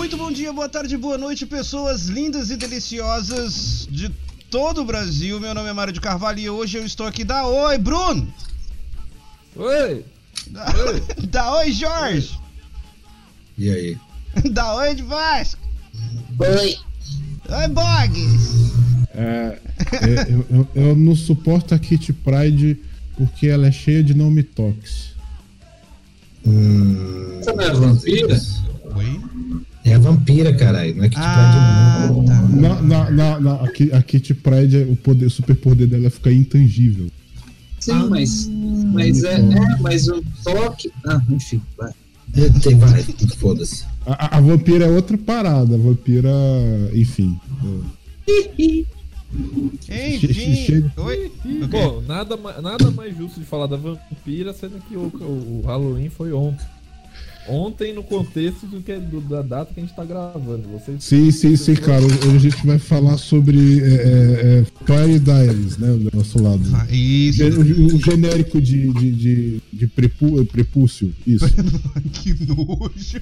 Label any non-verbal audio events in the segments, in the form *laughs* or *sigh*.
Muito bom dia, boa tarde, boa noite, pessoas lindas e deliciosas de todo o Brasil. Meu nome é Mário de Carvalho e hoje eu estou aqui. Dá oi, Bruno! Oi! Dá oi, *laughs* Dá oi Jorge! E aí? *laughs* Dá oi de Vasco! Oi! Oi, Boggs! É, é, eu, eu, eu não suporto a Kit Pride porque ela é cheia de nome tox. Hum, Você não é vampira? Oi? É a vampira, caralho. Não é Kit Ah, Pride, não. tá. Na, na, na, na- a, Ki- a Kit Pride, o, poder, o superpoder dela é ficar intangível. Sim, mas. Mas é, é, mas o toque. Ah, enfim, vai. Tem, vai, foda-se. A, a- vampira é outra parada. A vampira, enfim. Enfim. Oi? Ih, Ok. Bom, nada, nada mais justo de falar da vampira, sendo que o- o Halloween foi ontem. Ontem, no contexto do que, do- da data que a gente tá gravando. Vocês, Sim, sim, sim, cara. Hoje a gente vai falar sobre é, é, é, Fire Diaries, né? Do nosso lado. Ah, Isso. O, o genérico de, de, de, de prepu, prepúcio. Isso. *laughs* que nojo.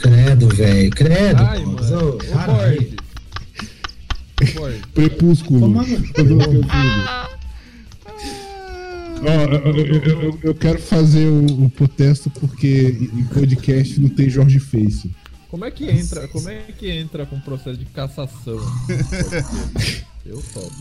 Credo, velho. Credo. Ai, mano. Ô, Borges. Prepúsculo. Toma- Ó, eu, eu- eu- quero fazer o, o protesto porque em podcast não tem Jorge Face. Como é que entra? Como é que entra com o processo de cassação? *laughs* Eu topo.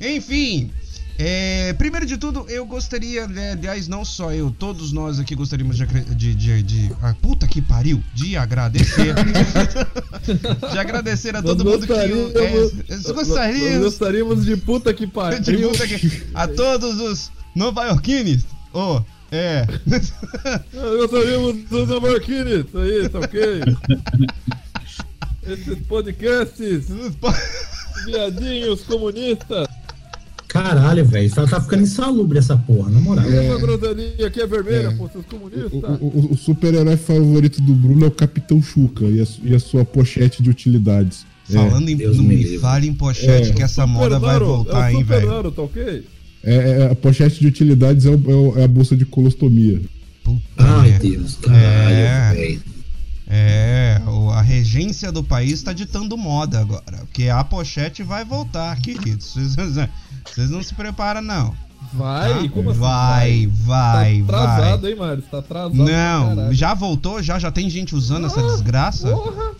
Enfim, é, primeiro de tudo, eu gostaria, né, aliás, não só eu, todos nós aqui gostaríamos de. de, de, de ah, puta que pariu! De agradecer. *laughs* de agradecer a todo Nós mundo que. gostaríamos- É, nós Nós gostaríamos gostaríamos de puta que de pariu. puta que, a todos os nova-iorquines. Oh, é. Nós gostaríamos dos Amarquines. Isso aí, tá ok? Esses podcasts, viadinhos comunistas. Caralho, velho. Tá, tá ficando insalubre essa porra, na moral. Essa groselhinha aqui é vermelha, É. pô, seus O, comunistas. o- o- o super-herói favorito do Bruno é o Capitão Chuca e a, e a sua pochete de utilidades. É, Falando em. Deus não me fale em pochete É. que essa moda vai voltar, é o hein, velho. Tá ok? é, é, a pochete de utilidades é, o- é o- é a bolsa de colostomia. Puta Ai, merda. Deus, caralho, É. velho. É, o- a regência do país tá ditando moda agora. Porque a pochete vai voltar, queridos. *laughs* Vocês, não se preparam, não. Vai, tá? como assim? vai, vai, Tá vai. hein, Mário? Tá atrasado. Não, caralho. já voltou, já, já tem gente usando essa desgraça. Porra!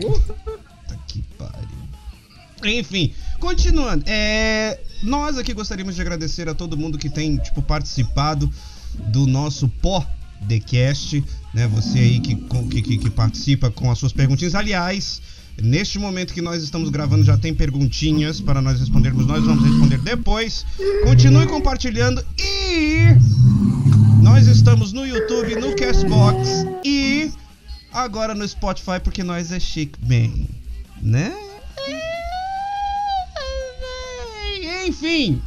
Porra! Puta que pariu. Enfim, continuando. É, nós aqui gostaríamos de agradecer a todo mundo que tem, tipo, participado do nosso podcast, né? Você aí que, que, que, que participa com as suas perguntinhas. Aliás, neste momento que nós estamos gravando já tem perguntinhas para nós respondermos. Nós vamos responder depois. Continue compartilhando e nós estamos no YouTube, no Castbox e agora no Spotify porque nós é chique bem, né? Enfim,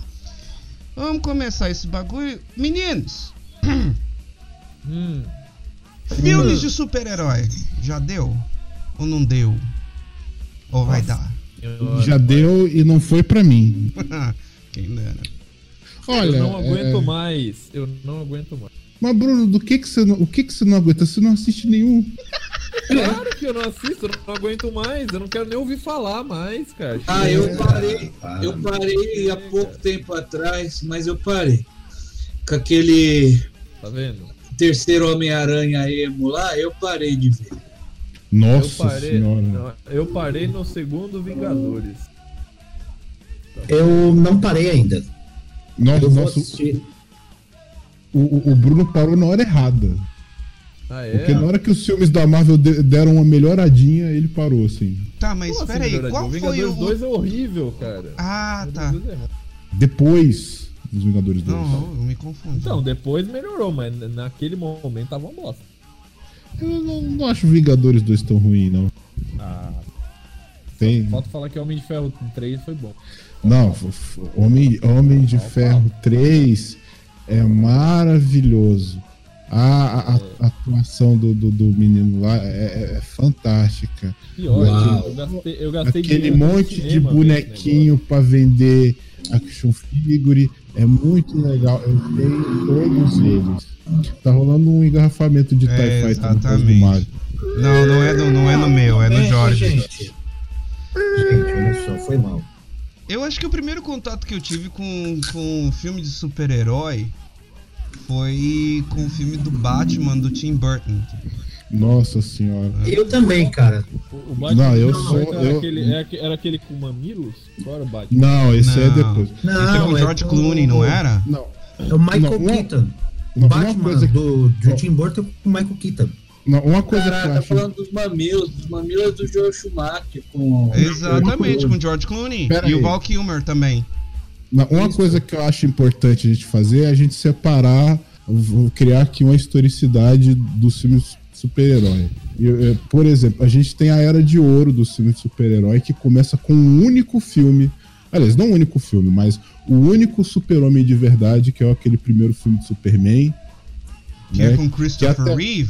vamos começar esse bagulho. Meninos, *coughs* Hum, filmes de super-herói, já deu? Ou não deu? Ou vai dar? eu, Já deu e não foi pra mim. *laughs* Quem dera. Olha, eu não aguento é, mais. Eu não aguento mais. mas Bruno, do que que você não, o que que você não aguenta? Você não assiste nenhum. *laughs* Claro que eu não assisto, eu não aguento mais. Eu não quero nem ouvir falar mais, cara. Ah, eu parei. Para. Eu parei há pouco tempo atrás, mas eu parei. Com aquele Tá vendo? terceiro Homem-Aranha emo lá, eu parei de ver. Eu Nossa parei, senhora. não, eu parei no segundo Vingadores. Eu não parei ainda. Nossa, Eu nossa, assistir. o, o- o Bruno parou na hora errada. Ah, é? Porque na hora que os filmes da Marvel de- deram uma melhoradinha, ele parou, assim. Tá, mas espera assim, aí, melhoradinho? qual o foi Vingadores o. 2 é horrível, cara. Ah, tá. Vingadores 2 é. Depois dos Vingadores 2. Não, eu me confundi. Então, depois melhorou, mas naquele momento tava uma bosta. Eu não, não acho Vingadores 2 tão ruim, não. Ah, Tem. falta falar que Homem de Ferro 3 foi bom. Não, Homem, Homem de Ferro 3 é maravilhoso. A, a- a- a atuação do, do, do menino lá é, é- é fantástica. Pior, Uau. eu gastei, eu gastei Aquele monte de bonequinho pra vender action figure é muito legal. Eu tenho todos eles. Tá rolando um engarrafamento de É, TIE Fighter no exatamente. Mario. Não, não é, no, não é no meu, é no Jorge. Gente, gente, olha só, foi mal. Eu acho que o primeiro contato que eu tive com, com um filme de super-herói foi com o filme do Batman do Tim Burton. Nossa senhora. Eu também, cara. O, Batman Não, eu sou- Era, eu- aquele, era, era aquele com mamilos? Qual era o Batman? Não, esse é Não. depois. Não, Esse é com o George com- Clooney, não era? Não. É o Michael Não, uma- Keaton. O não, uma Batman coisa que- do, do Tim Burton com o Michael Keaton. Não, uma coisa que eu tá acho. falando dos mamilos, dos mamilos do Joe Schumacher com. Exatamente, com o George Clooney. Pera e o aí. Val Kilmer também. Não, uma coisa que eu acho importante a gente fazer é a gente separar, criar aqui uma historicidade dos filmes super-herói. Eh, Por exemplo, a gente tem a era de ouro dos filmes de super-herói que começa com um único filme. Aliás, não um único filme, mas o único super-homem de verdade, que é aquele primeiro filme de Superman. Que né? é com Christopher até- Reeve.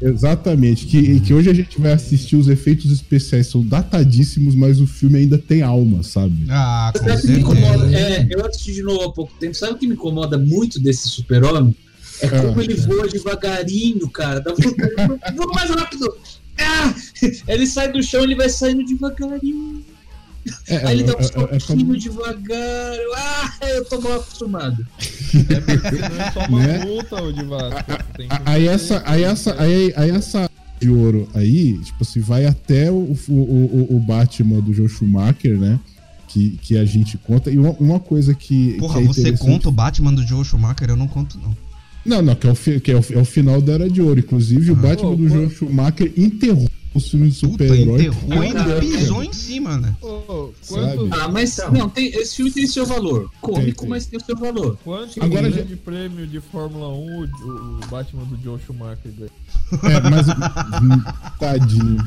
Exatamente, que, que hoje a gente vai assistir os efeitos especiais são datadíssimos, mas o filme ainda tem alma, sabe? Ah, com Sabe o que me certeza. incomoda? É, eu assisti de novo há pouco tempo. Sabe o que me incomoda muito desse super-homem? É como Ah. ele voa devagarinho, cara. Dá Voa mais rápido! Ah! Ele sai do chão, ele vai saindo devagarinho. É, Aí ele dá um é- é- é como- devagar. Eu- Ah, eu tô mal acostumado. É porque não é só uma Né? multa, ô Divato. Tem que A- Aí essa, aí essa, aí, aí essa de ouro aí, tipo assim, vai até o, o, o, o Batman do Joe Schumacher, né? Que, que a gente conta. E uma, uma coisa que. Porra, que é você conta o Batman do Joe Schumacher? Eu não conto, não. Não, não, que é o, que é o, é o final da Era de Ouro. Inclusive, o Ah. Batman Pô, do pô. Joe Schumacher enterrou os filmes de super-herói. enterrou ainda pisou em cima, né? Quantos, Ah, mas Então. não, tem, esse filme tem seu valor. Cômico, mas tem o seu valor. quantos Agora grande prêmio de Fórmula 1 o, o Batman do Joe Schumacher ganhou? É, mas. Tadinho.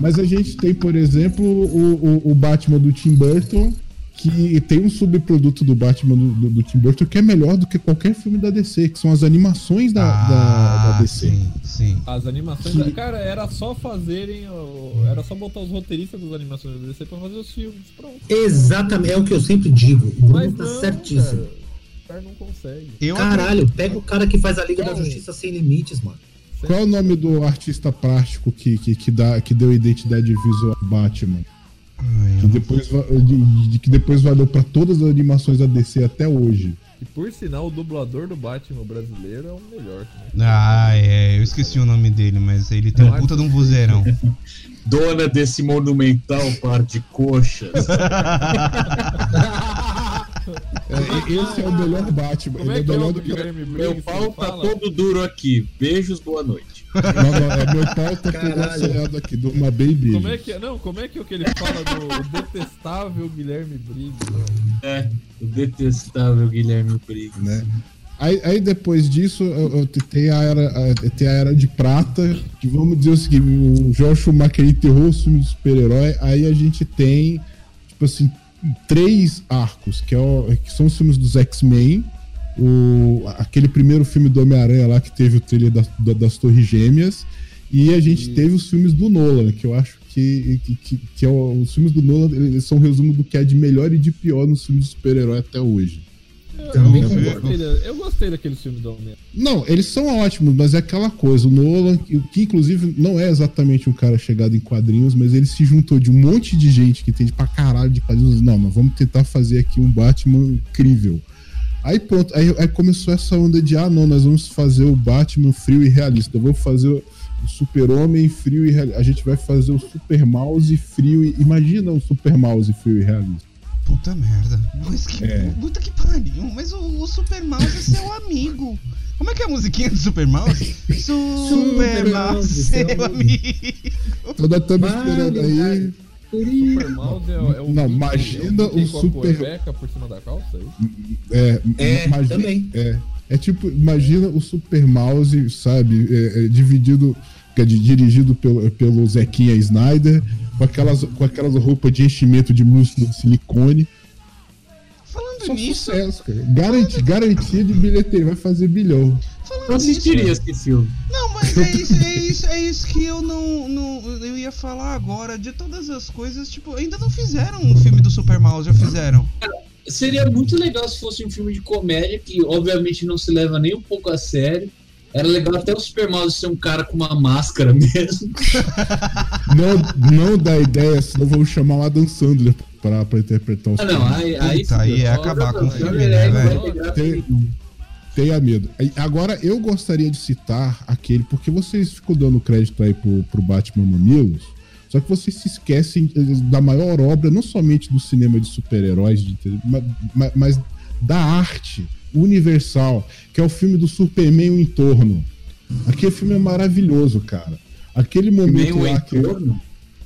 Mas a gente tem, por exemplo, o, o, o Batman do Tim Burton, que tem um subproduto do Batman do, do, do Tim Burton que é melhor do que qualquer filme da DC, que são as animações da, da, da DC. Ah, Sim, sim. As animações. da- Cara, era só fazerem. o- Era só botar os roteiristas das animações da DC pra fazer os filmes. Pronto. Exatamente, é o que eu sempre digo. O Bruno Mas tá não, certíssimo. cara. O cara não consegue. Eu Caralho, pega o cara que faz a Liga da Cara. Justiça Sem Limites, mano. Qual é o nome do artista plástico que, que, que, dá, que deu identidade visual ao Batman? Ai, Que depois, de- de- que depois valeu pra todas as animações da DC até hoje. E por sinal, o dublador do Batman brasileiro é o melhor. Né? Ah, é, eu esqueci o nome dele, mas ele tem um puta de um vozeirão. *laughs* Dona desse monumental par de coxas. *laughs* É, esse é o melhor Batman. Como Ele é que é melhor o do do que. Meu pau tá todo duro aqui. Beijos, boa noite. Não, não, é meu pau tá assoiado aqui, durma bem beijo. Como é que é? Não, como é que é o que ele fala do detestável Guilherme Briggs? É, o detestável Guilherme Briggs. né? Aí, aí depois disso, eu, eu tem, a era, a- tem a era de prata, que vamos dizer o seguinte, o Joel Schumacher enterrou o filme do super-herói, aí a gente tem, tipo assim, três arcos, que, é o- que são os filmes dos X-Men, o, aquele primeiro filme do Homem-Aranha lá que teve o trailer das, da- das Torres Gêmeas, e a gente teve os filmes do Nolan, que eu acho que, que, que, que é o- os filmes do Nolan eles são um resumo do que é de melhor e de pior nos filmes de super-herói até hoje. Também eu, concordo. gostei da- eu gostei daquele filme do Homem. Não, eles são ótimos, mas é aquela coisa. O Nolan, que inclusive não é exatamente um cara chegado em quadrinhos, mas ele se juntou de um monte de gente que entende pra caralho de quadrinhos. Não, nós vamos tentar fazer aqui um Batman incrível. Aí pronto, aí, aí começou essa onda de: ah, não, nós vamos fazer o Batman frio e realista. Vamos fazer o Super-Homem frio e realista. A gente vai fazer o Super Mouse frio e. Imagina o Super Mouse frio e realista. Puta merda. Mas que. É. Puta que pariu. Mas o, o Super Mouse é seu amigo. Como é que é a musiquinha do Super Mouse? Super Mouse, seu amigo. Toda estamos Vale, esperando aí. Super Mouse é, o- é o Não, imagina é o, Mickey o com a Super- por cima da calça, é isso? É, É, imagina- também. É, é tipo, imagina o Super Mouse, sabe, é, é, dividido, dizer, dirigido pelo, pelo Zequinha Snyder, com aquelas, com aquelas roupas de enchimento de músculo de silicone. Falando Só nisso, sucesso, cara. Garanti, garantia de bilheteria, vai fazer bilhão. Falando Eu assistiria esse filme. Não, mas é isso, é isso, é isso que eu não, não. Eu ia falar agora. De todas as coisas, tipo, ainda não fizeram um filme do Super Mouse, já fizeram. Seria muito legal se fosse um filme de comédia, que obviamente não se leva nem um pouco a sério. Era legal até o Super Mario ser um cara com uma máscara mesmo. Não, não dá ideia, senão vamos chamar o Adam Sandler pra, pra interpretar os Ah, não, aí. aí, Puta, aí é acabar com o filme, é, né, velho? Tenha medo. Agora, eu gostaria de citar aquele, porque vocês ficam dando crédito aí pro, pro Batman Mamilos, só que vocês se esquecem eh, da maior obra, não somente do cinema de super-heróis, de tele- ma- ma- mas, da arte universal, que é o filme do Superman e o Entorno. Aquele filme é maravilhoso, cara. Aquele momento Meio lá que entorno.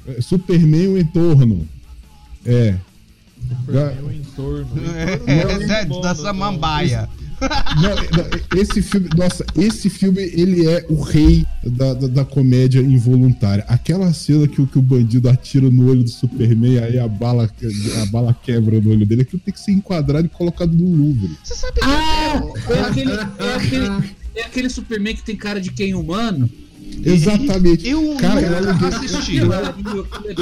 é, Superman e o Entorno. É. Já- Meu entorno. É, Entorno é, bom, da né? samambaia. Não, não, esse filme, nossa, esse filme ele é o rei da, da, da comédia involuntária. Aquela cena que, o- que o bandido atira no olho do Superman, aí a bala, a bala quebra no olho dele, aquilo tem que ser enquadrado e colocado no Louvre. Você sabe que Ah, eu- é aquele, é, aquele, é aquele Superman que tem cara de quem humano? Exatamente. Eu Cara, nunca eu aluguei- assisti.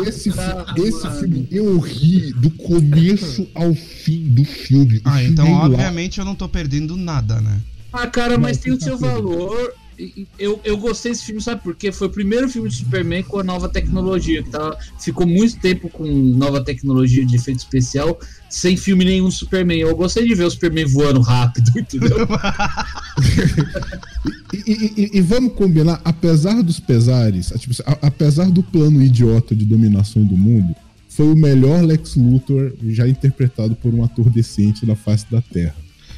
Esse, fi- esse filme, eu ri do começo ao fim do filme. O Ah, filme então é obviamente eu não tô perdendo nada, né? Ah, cara, mas Não, tem o tá seu tudo. valor. Eu, eu gostei desse filme, sabe por quê? Foi o primeiro filme de Superman com a nova tecnologia. Que tava, ficou muito tempo com nova tecnologia de efeito especial, sem filme nenhum Superman. Eu gostei de ver o Superman voando rápido, *laughs* entendeu? *laughs* E, e- e- e vamos combinar, apesar dos pesares, tipo, apesar do plano idiota de dominação do mundo, foi o melhor Lex Luthor já interpretado por um ator decente na face da Terra.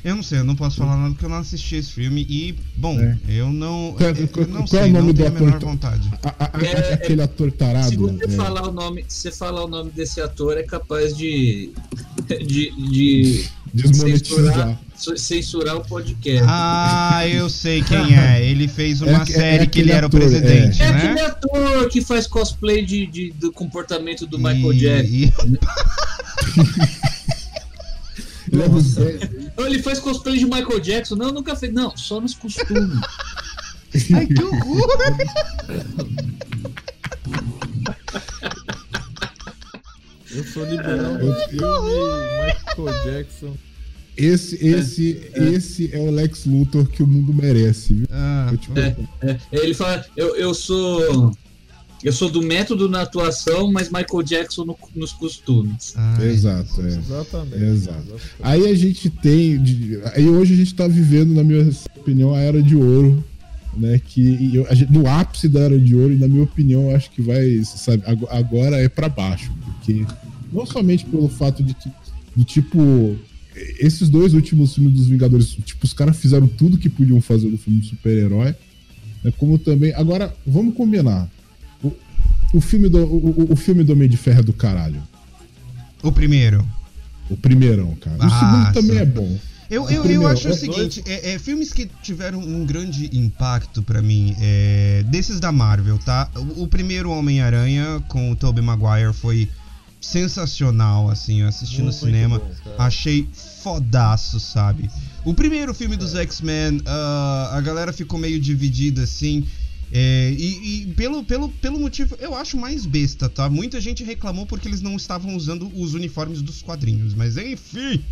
Eu não sei, eu não posso falar nada porque eu não assisti esse filme e, bom, É. eu não. Qual- eu qual- não qual é sei, o nome não do tenho a ator? menor vontade. A- a- a- É, aquele ator tarado. Se você é, falar o nome, se falar o nome desse ator, é capaz de, *laughs* de, de desmonetizar. censurar, censurar o podcast. Ah, eu sei quem é. Ele fez uma É- é série que ele aquele era o ator, presidente, É né? aquele ator que faz cosplay de, de- do comportamento do Michael E- Jackson. e- *laughs* Ele é *laughs* ele faz cosplay de Michael Jackson. Não, nunca fez. Não, só nos costumes. *laughs* Ai, que horror! Eu sou liberal Eu- do filme Michael Jackson. Esse, esse, esse é o Lex Luthor que o mundo merece, viu? Ah, Eu, tipo, É. É, ele fala, eu, eu sou. Eu sou do método na atuação, mas Michael Jackson no- nos costumes. ai, Exato, é. Exatamente. Exato. Aí a gente tem. Aí hoje a gente tá vivendo, na minha opinião, a era de ouro. Né, que eu- a gente- no ápice da era de ouro, e na minha opinião, eu acho que vai, sabe, ago- agora é pra baixo. Porque não somente pelo fato de que, do tipo, esses dois últimos filmes dos Vingadores, tipo, os caras fizeram tudo que podiam fazer no filme de super-herói, né, como também. Agora, vamos combinar. O, o filme do, o, o- o filme do Homem de Ferro é do caralho. O primeiro. O primeirão, cara. O Ah, segundo também sim. é bom. Eu, O eu, eu acho o seguinte, é, é, filmes que tiveram um grande impacto pra mim, é, desses da Marvel, tá? O, o primeiro Homem-Aranha com o Tobey Maguire foi sensacional, assim, eu assisti no cinema, bom, achei fodaço, sabe? O primeiro filme dos X-Men, ah, a galera ficou meio dividida, assim, é, e, e pelo, pelo, pelo motivo, eu acho mais besta, tá? Muita gente reclamou porque eles não estavam usando os uniformes dos quadrinhos, mas enfim...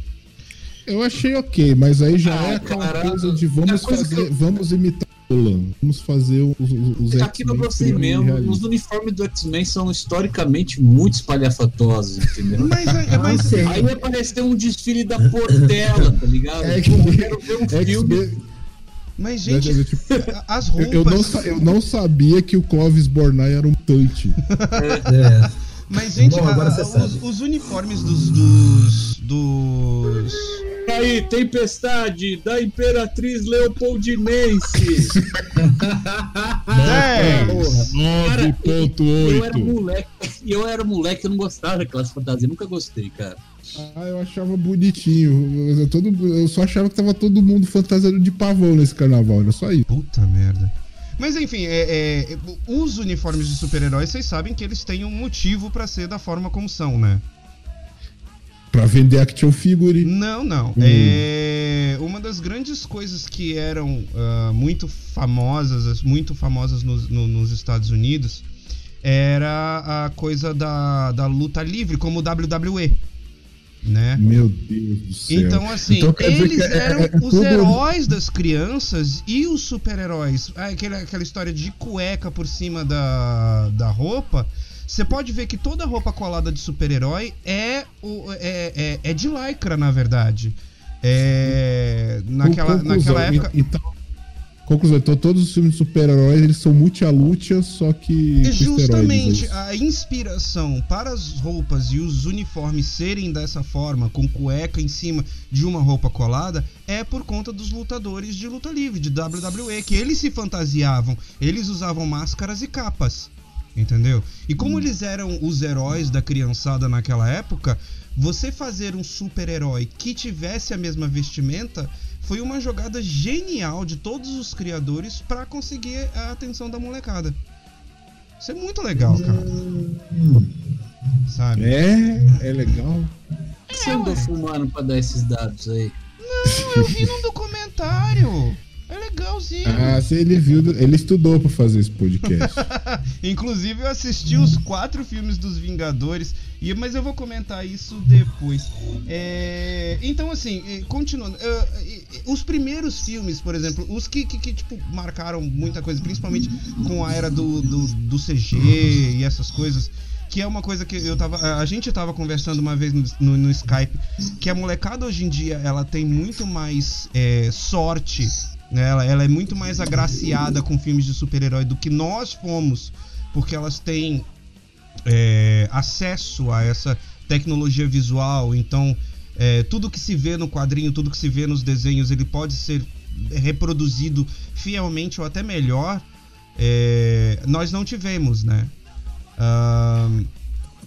Eu achei ok, mas aí já Ah, é aquela cara, coisa de vamos coisa fazer, eu- vamos imitar o Nolan, vamos fazer os, os, eu gostei serem mesmo. Os uniformes do X-Men são historicamente muito espalhafatosos, entendeu? *laughs* Mas, é- mas Ah, sei. Aí aparece ter um desfile da Portela, tá ligado? É que- eu quero ver um filme. Mas, gente, né, tipo, a- as eu, roupas. eu não, eu não sabia que o Clovis Bornai era um mutante. É. Mas, gente, Bom, agora a- os, os uniformes dos. dos. dos. Aí, Tempestade da Imperatriz Leopoldinense. É. Porra. Cara, eu era 9.8. moleque, e eu era moleque, eu não gostava daquelas fantasias, nunca gostei, cara. Ah, eu achava bonitinho. Eu, todo, eu só achava que tava todo mundo fantasiado de pavão nesse carnaval, era só isso. Puta merda. Mas enfim, é, é, os uniformes de super-heróis, vocês sabem que eles têm um motivo pra ser da forma como são, né? Pra vender action figure. Não, não. Hum. É, uma das grandes coisas que eram ah, muito famosas, muito famosas nos, no- nos Estados Unidos, era a coisa da, da luta livre, como o WWE. né? Meu Deus do céu. Então, assim, Então, eles é- eram é- é os tudo- heróis das crianças e os super-heróis. Ah, Aquela, aquela história de cueca por cima da, da roupa. Você pode ver que toda roupa colada de super-herói é, é, é, é de lycra, na verdade. É, naquela, Conclusão, naquela época. Então, conclusão, então todos os filmes de super-heróis eles são multi-lucha, só que. Justamente esteroides, é a inspiração para as roupas e os uniformes serem dessa forma, com cueca em cima de uma roupa colada, é por conta dos lutadores de luta livre, de WWE, que eles se fantasiavam, eles usavam máscaras e capas. Entendeu? E como eles eram os heróis da criançada naquela época, você fazer um super-herói que tivesse a mesma vestimenta foi uma jogada genial de todos os criadores para conseguir a atenção da molecada. Isso é muito legal, cara. Sabe? É, é legal. Você andou fumando pra dar esses dados aí? Não, eu vi num documentário. É legalzinho. Ah, se ele viu, ele estudou pra fazer esse podcast. *laughs* Inclusive, eu assisti os quatro filmes dos Vingadores, e, mas eu vou comentar isso depois. É, então, assim, continuando. os primeiros filmes, por exemplo, os que, que, que, tipo, marcaram muita coisa, principalmente com a era do, do, do CG e essas coisas. Que é uma coisa que eu tava. A gente tava conversando uma vez no, no- no Skype. Que a molecada hoje em dia ela tem muito mais eh, sorte? Ela, ela é muito mais agraciada com filmes de super-herói do que nós fomos, porque elas têm é, acesso a essa tecnologia visual. Então, é, tudo que se vê no quadrinho, tudo que se vê nos desenhos, ele pode ser reproduzido fielmente ou até melhor. É, nós não tivemos, né? Ahn,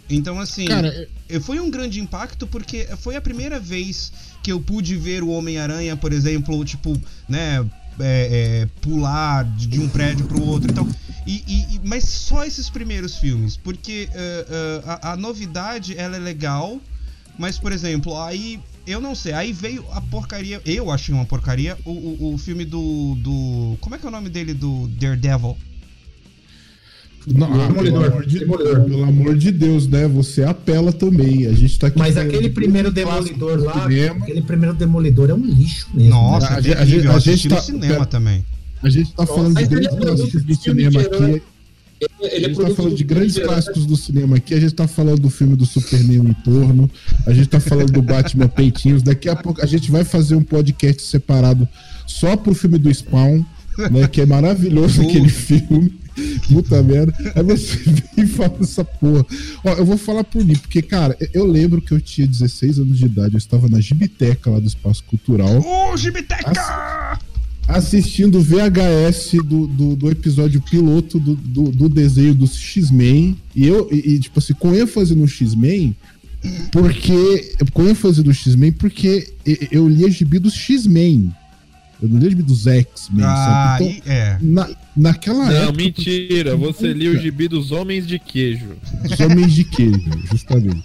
então, assim. Cara, Foi um grande impacto porque foi a primeira vez que eu pude ver o Homem-Aranha, por exemplo, tipo, né, é, é, pular de, um prédio pro outro. Então, e, e- mas só esses primeiros filmes, porque eh, eh, a, a novidade ela é legal, mas por exemplo, aí eu não sei, aí veio a porcaria, eu achei uma porcaria, o, o, o filme do, do. Como é que é o nome dele? Do Daredevil. Não, ah, pelo, Demolidor, amor de, Demolidor. pelo amor de Deus, né? Você apela também. A gente tá aqui. Mas aquele primeiro Demolidor do lá, cinema. aquele primeiro Demolidor é um lixo mesmo. Nossa, A é gente- a gente- a gente no tá- cinema também. A gente tá falando de ele grandes é clássicos do cinema aqui. Ele, A é gente tá falando de do grandes filme clássicos do cinema aqui. A gente tá falando do filme do Superman o Entorno. A gente tá falando do Batman *laughs* Peitinhos. Daqui a pouco a gente vai fazer um podcast separado só pro filme do Spawn, né? Que é maravilhoso aquele filme. Puta merda. Aí você *laughs* vem e fala essa porra. Ó, eu vou falar por mim, porque, cara, eu lembro que eu tinha 16 anos de idade. Eu estava na Gibiteca lá do Espaço Cultural Ô, Gibiteca! assistindo o VHS do, do, do episódio piloto do, do, do desenho do X-Men. E eu, e, e, tipo assim, com ênfase no X-Men, porque. Com ênfase no X-Men, porque eu lia gibi dos X-Men. Eu não gibi dos X-Men, Ah, sabe? e- é. Então, na, naquela Não, época. mentira. Você lia o gibi dos Homens de Queijo. Dos homens de queijo, justamente.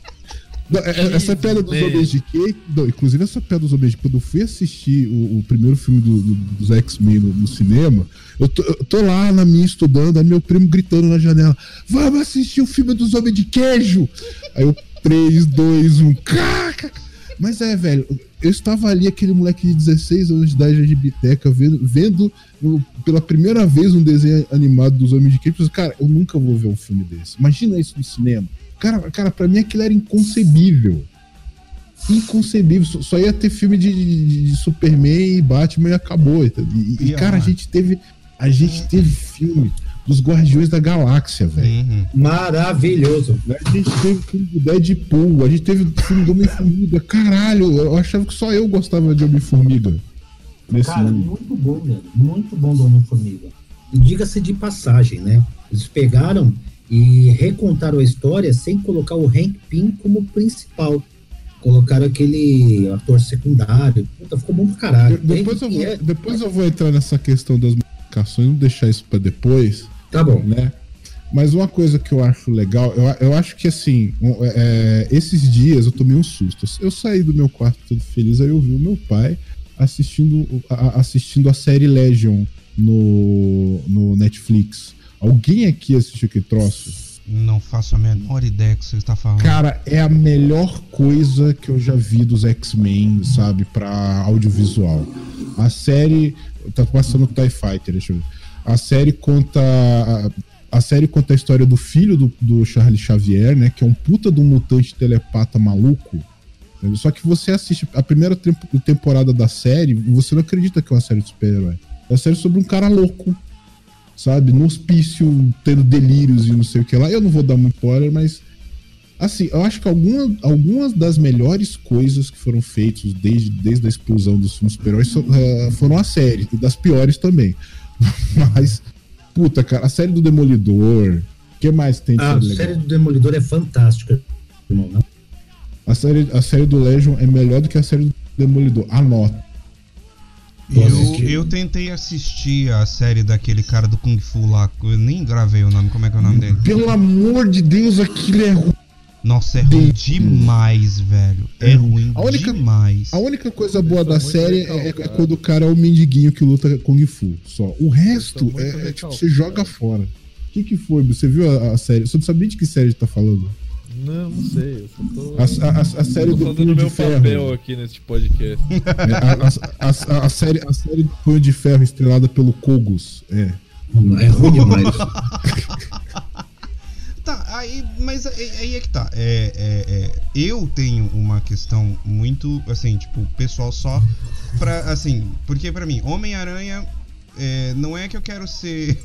Não, é- é- essa piada dos X-Men. homens de queijo. não, inclusive, essa piada dos homens de quando eu fui assistir o, o primeiro filme do- do- dos X-Men no, no cinema, eu tô, eu tô lá na minha estudando, aí meu primo gritando na janela: Vamos assistir o filme dos homens de queijo! Aí eu, 3, 2, 1, caca! Mas é, velho, eu estava ali, aquele moleque de 16 anos de idade de biteca, vendo, vendo pela primeira vez um desenho animado dos Homens de falei, Cara, eu nunca vou ver um filme desse. Imagina isso no cinema. Cara, cara pra mim aquilo era inconcebível. Inconcebível. Só, só ia ter filme de, de- de Superman e Batman e acabou. E, e, cara, a gente teve. A gente teve filme dos Guardiões da Galáxia, velho. Uhum. Maravilhoso. A gente teve filme do Deadpool, a gente teve filme do Homem-Formiga. Caralho, eu achava que só eu gostava de Homem-Formiga. Cara, mundo. muito bom, velho. Muito bom do Homem-Formiga. E diga-se de passagem, né? Eles pegaram e recontaram a história sem colocar o Hank Pym como principal. Colocaram aquele ator secundário. Puta, ficou bom pra caralho. De- depois, eu vou, é- depois eu vou entrar nessa questão das modificações, não deixar isso pra depois, Tá bom. né? Mas uma coisa que eu acho legal, eu, eu acho que assim, um, é, esses dias eu tomei um susto. Eu saí do meu quarto todo feliz, aí eu vi o meu pai assistindo a, assistindo a série Legion no, no Netflix. Alguém aqui assistiu aquele troço? Não faço a menor ideia que você está falando. Cara, é a melhor coisa que eu já vi dos X-Men, sabe, pra audiovisual. A série. Tá passando o TIE Fighter, deixa eu ver. A série conta. A, a série conta a história do filho do, do Charles Xavier, né? Que é um puta de um mutante telepata maluco. Só que você assiste a primeira tempo- temporada da série, você não acredita que é uma série de super-herói. É uma série sobre um cara louco, sabe? No hospício, tendo delírios e não sei o que lá. Eu não vou dar muito spoiler, mas. Assim, eu acho que alguma, algumas das melhores coisas que foram feitas desde, desde a explosão dos filmes super-heróis eh, foram a série, e das piores também. *laughs* Mas, puta, cara, a série do Demolidor. O que mais tem de A série legal? série do Demolidor é fantástica, irmão. Não? A série, a série do Legion é melhor do que a série do Demolidor. Anota. Eu, eu tentei assistir a série daquele cara do Kung Fu lá. Eu nem gravei o nome. Como é que é o nome dele? Pelo amor de Deus, aquilo é ruim. Nossa, é ruim demais, velho. É ruim A única- demais. A única coisa boa da série é, é quando o cara é o mendiguinho que luta Kung Fu. Só. O resto é, é tipo, você joga fora. O que, que foi? Você viu a, a série? Você não sabia de que série a gente tá falando? Não, não sei. Eu só tô. A, a- a- série tô do fazendo Punho de meu Ferro. papel aqui nesse podcast. *laughs* É, a, a- a- a série, a série do Punho de Ferro estrelada pelo Kogos. É. É ruim demais. *laughs* Tá, aí, mas aí, aí é que tá. É, é, é, eu tenho uma questão muito, assim, tipo, pessoal só pra, assim, porque pra mim, Homem-Aranha é, não é que eu quero ser.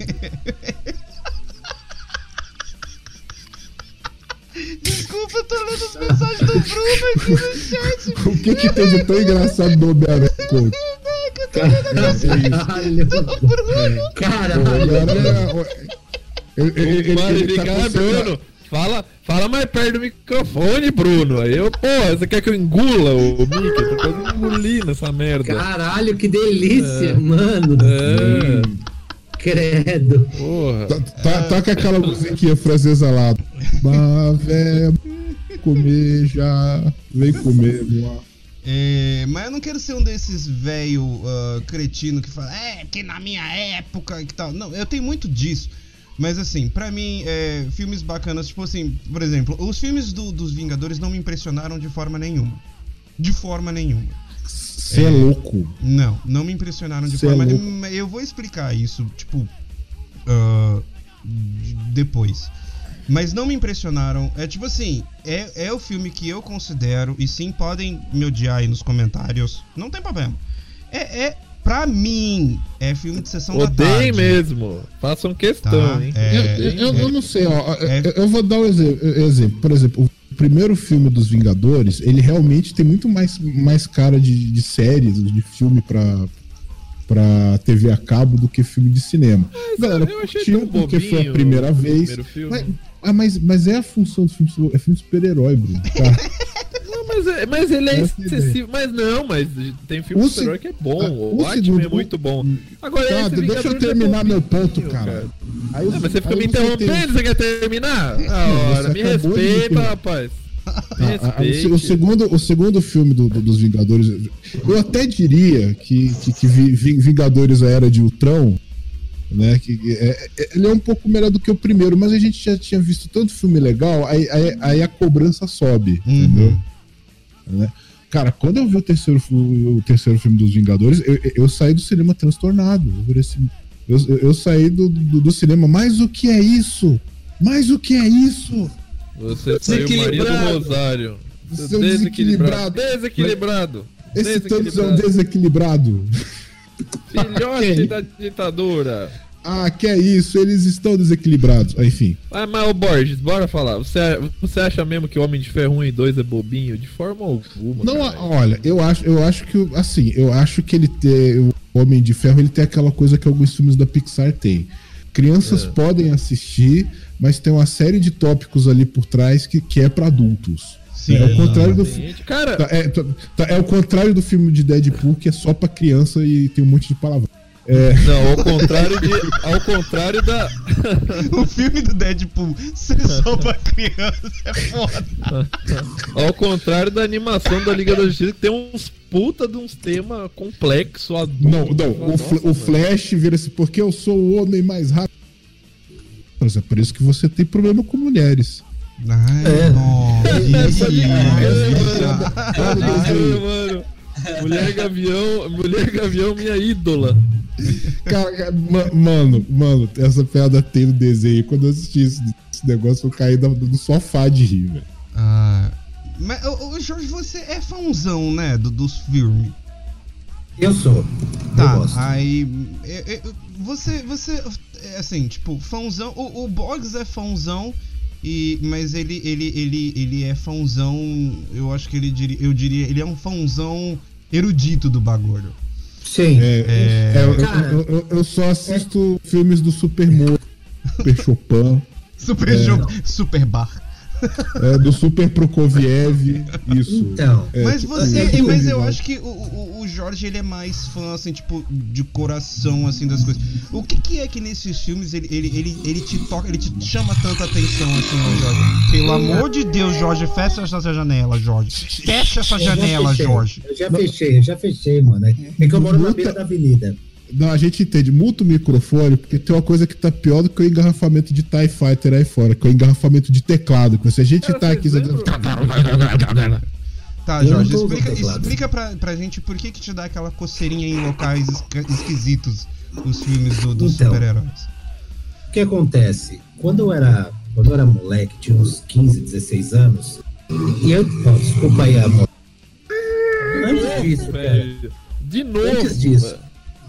Desculpa, eu tô lendo as mensagens do Bruno aqui no chat. O que que tem de tão engraçado do Homem-Aranha? Caralho. Caralho. Ele, ele, ele, Mano, ele ele tá fica, "Ah, concentrado- Bruno, fala, fala mais perto do microfone, Bruno. Aí eu, pô, você quer que eu engula o Mickey? Eu tô quase engolindo essa merda. Caralho, que delícia, mano. É. Hum, credo. Porra. Tá, tá, toca aquela musiquinha francesa lá. Mavé, comer já. Vem comer, moa. É, mas eu não quero ser um desses velho ah, cretino que fala, é, que na minha época e que tal. Não, eu tenho muito disso. Mas assim, pra mim, é, filmes bacanas, tipo assim, por exemplo, os filmes do- dos Vingadores não me impressionaram de forma nenhuma. De forma nenhuma. Você é louco. Não, não me impressionaram de Cê é forma louco. nenhuma. Eu vou explicar isso, tipo, de- depois. Mas não me impressionaram. É tipo assim, é, é o filme que eu considero, e sim, podem me odiar aí nos comentários. Não tem problema. É, é pra mim, é filme de sessão da Odeiem tarde. mesmo. Façam questão, Tá, hein? é. eu, eu, eu não sei, ó. É. Eu, vou dar um exemplo. Por exemplo, o primeiro filme dos Vingadores, ele realmente tem muito mais, mais cara de, de séries, de filme pra, pra TV a cabo do que filme de cinema. Galera, eu achei curtiu porque foi a primeira vez. Mas, ah, mas, mas é a função do filme, é filme de super-herói, Bruno. Tá? *laughs* Não, mas, é- mas ele é Essa é a excessivo. Mas não, mas tem filme super-herói que é bom. Ah, O segundo- é muito bom. Agora, Tá, esse deixa eu Vingadores terminar é meu ponto, cara. Aí eu- Não, mas você fica aí me interrompendo, você quer terminar? Ah, Não, ora, você me respeita, rapaz. Me Ah, ah, o, se- respeite. o segundo, o segundo filme do- do- dos Vingadores, eu até diria que, que, que Vi- Vi- Vingadores a Era de Ultron, né? Que, é- é- ele é um pouco melhor do que o primeiro, mas a gente já tinha visto tanto filme legal, aí, aí, aí a cobrança sobe, Uhum. entendeu? Né? Cara, quando eu vi o terceiro, o terceiro filme dos Vingadores, eu, eu- saí do cinema transtornado. Eu, assim, eu, eu- saí do, do, do cinema, mas o que é isso? Mas o que é isso? Você saiu Maria do Desequilibrado. Rosário. Seu desequilibrado. Desequilibrado. Esse Thanos é um Desequilibrado. Filhote da ditadura. Ah, que é isso, eles estão desequilibrados. Ah, Enfim, Ah, mas o Borges, bora falar. Você, você acha mesmo que o Homem de Ferro 1 e 2 é bobinho? De forma alguma. não, cara. olha, eu acho, eu acho que assim, eu acho que ele tem o Homem de Ferro, ele tem aquela coisa que alguns filmes da Pixar têm. Crianças É. podem assistir, mas tem uma série de tópicos ali por trás que, que é pra adultos. Sim, é o contrário do. Cara, tá, é, tá- tá- é o contrário do filme de Deadpool que é só pra criança e tem um monte de palavrão. não, ao contrário de. Ao contrário da. *laughs* O filme do Deadpool ser só pra criança é foda. Ao contrário da animação da Liga da Justiça, que tem uns puta de uns temas complexos, adultos. Não, não, o, Fl- o Flash vira assim, porque eu sou o homem mais rápido. É por isso que você tem problema com mulheres. Ai, É. nossa. Ai, mano. Mulher Gavião, Mulher Gavião, minha ídola. Cara, ma- mano, mano, essa piada tem no desenho. Quando eu assisti esse, esse negócio, eu caí no, no sofá de rir, velho. Ah, mas, ô, ô, Jorge, você é fãozão, né, do, dos filmes. Eu sou. Tá, eu gosto. aí. é, é, você, você, é, assim, tipo, fãozão. O, o Boggs é fãozão, e, mas ele, ele, ele, ele é fãozão. Eu acho que ele diria, eu diria, ele é um fãozão erudito do bagulho. Sim. É, É. é, eu- Cara, eu, eu- eu só assisto filmes do Super Mo, Super Chopin, *laughs* Super É. super bar. É, do Super Prokofiev, isso. Então. É, mas tipo, você, é, mas eu original. acho que o, o, o Jorge ele é mais fã, assim, tipo, de coração, assim, das coisas. O que, que é que nesses filmes ele, ele, ele, ele te toca, ele te chama tanta atenção, assim, ó, Jorge? Pelo amor de Deus, Jorge, fecha essa janela, Jorge. Fecha essa Eu janela, fechei, Jorge. Eu já fechei, eu já fechei, mano. É que eu moro na beira da avenida. Não, a gente entende, muta o microfone, porque tem uma coisa que tá pior do que o engarrafamento de TIE Fighter aí fora, que é o engarrafamento de teclado. Que se a gente Cara, tá aqui. lembram? Tá, Jorge, explica, explica pra, pra gente por que que te dá aquela coceirinha em locais esquisitos os filmes do- dos Então. super-heróis. O que acontece? Quando eu era, quando eu era moleque, tinha uns 15, 16 anos, e eu. ó, desculpa aí, amor. Antes disso, cara, Velho. De novo. Antes disso.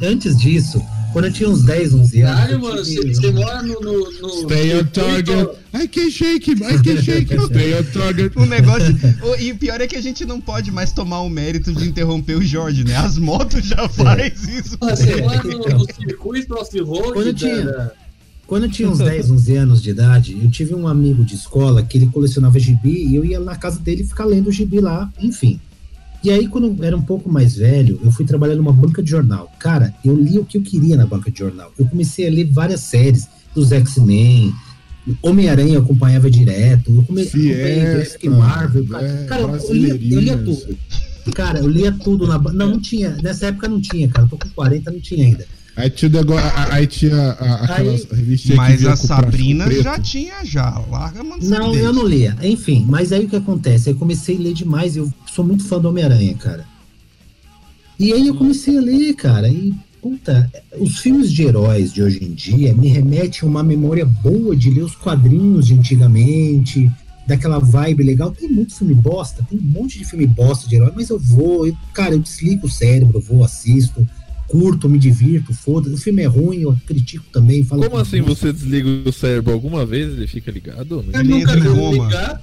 Antes disso, quando eu tinha uns 10, 11 anos. Caralho, mano, tive- você, mora no. no, no Stay on target. I can shake him, I can *laughs* shake him. Stay on target. O negócio. o- e o pior é que a gente não pode mais tomar o mérito de interromper o Jorge, né? As motos já faz isso. Porra, Você mora no, *laughs* no circuito off-road Quando eu tinha- Quando eu tinha uns 10, 11 anos de idade, eu tive um amigo de escola que ele colecionava gibi e eu ia na casa dele ficar lendo o gibi lá, enfim. E aí, quando eu era um pouco mais velho, eu fui trabalhar numa banca de jornal. Cara, eu li o que eu queria na banca de jornal. Eu comecei a ler várias séries dos X-Men, Homem-Aranha eu acompanhava direto, eu come... acompanhei Fiesta, Jurassic Marvel. Cara, é, cara eu, lia, eu lia tudo. Cara, eu lia tudo na banca. Não, não tinha. Nessa época não tinha, cara. Eu tô com 40, não tinha ainda. Aí tinha, negócio- a- a- aí tinha a- aquelas Aí- revistinhas que Mas a Sabrina já tinha, já. Larga dessa Não, eu não lia. Enfim, mas aí o que acontece? Eu comecei a ler demais. Eu sou muito fã do Homem-Aranha, cara. E aí eu comecei a ler, cara. E, puta, os filmes de heróis de hoje em dia me remetem a uma memória boa de ler os quadrinhos de antigamente, daquela vibe legal. Tem muito filme bosta, tem um monte de filme bosta de herói, mas eu vou, eu- cara, eu desligo o cérebro, eu vou, assisto, curto, me divirto, foda-se. O filme é ruim, eu critico também. Falo Como que- assim você desliga o cérebro alguma vez ele fica ligado? Não Eu Ele nunca ligar.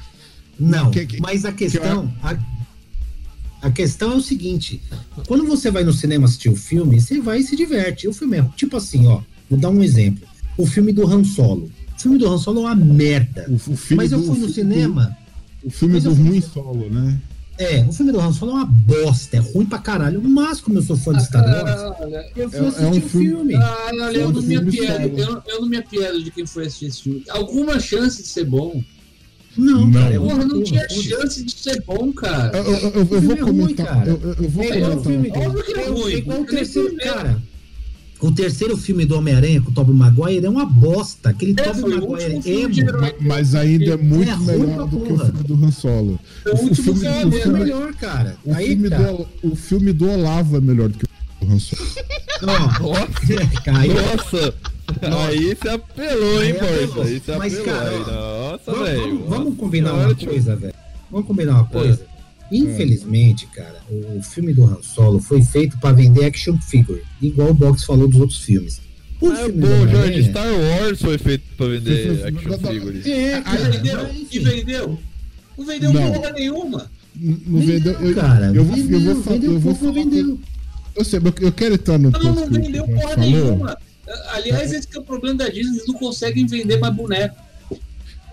Não, Que- que- mas a questão. A, a questão é o seguinte: quando você vai no cinema assistir o filme, você vai e se diverte. O filme é tipo assim, ó. Vou dar um exemplo. O filme do Han Solo. O filme do Han Solo é uma merda. O, o filme Mas eu fui no cinema. O, filme do eu ruim solo, né? É, o filme do Han Solo é uma bosta. É ruim pra caralho. Mas como eu sou fã de Star Wars, Olha, eu fui É- é assistir um o filme- filme. ah, olha, eu um não me filme apiedo, eu, eu não me apiedo de quem foi assistir esse filme. Alguma chance de ser bom. Não, Não. cara. é Porra, não tinha chance de ser bom, cara. Eu, eu- eu- vou é ruim, comentar. cara. eu, eu- eu vou É igual o comentar. filme. Óbvio que é é ruim, igual o terceiro, cara. O terceiro filme do Homem-Aranha com o Tobey Maguire é uma bosta. Aquele É, Tobey Maguire é Mas ainda é muito É melhor do que o filme do Han Solo. Foi o O último filme- filme o É filme- melhor, cara. O, Aí filme tá. do, o filme do Olavo é melhor do que o do Han Solo. *laughs* Ó, *laughs* aí, Nossa! Aí você apelou, hein, apelou. parça? Aí você Mas, apelou. cara, aí, Nossa, vamos, velho. vamos- vamos combinar uma coisa, velho. Vamos combinar uma coisa. Infelizmente, cara, o filme do Han Solo foi feito pra vender action figure, igual o Box falou dos outros filmes. O Ah, filme do bom, Jorge, Star Wars foi feito pra vender action não, figures. É, E cara, vendeu? mas, E enfim. vendeu? Não vendeu Não. porra nenhuma. Não vendeu. Vendeu, Eu, cara. eu vou, eu vendeu, vou, fa- vendeu eu vou pouco, falar. vendeu. Eu sei, eu quero entrar no Não, ponto não que o vendeu porra falou. nenhuma. Aliás, esse que é o problema da Disney, eles não conseguem vender mais boneco.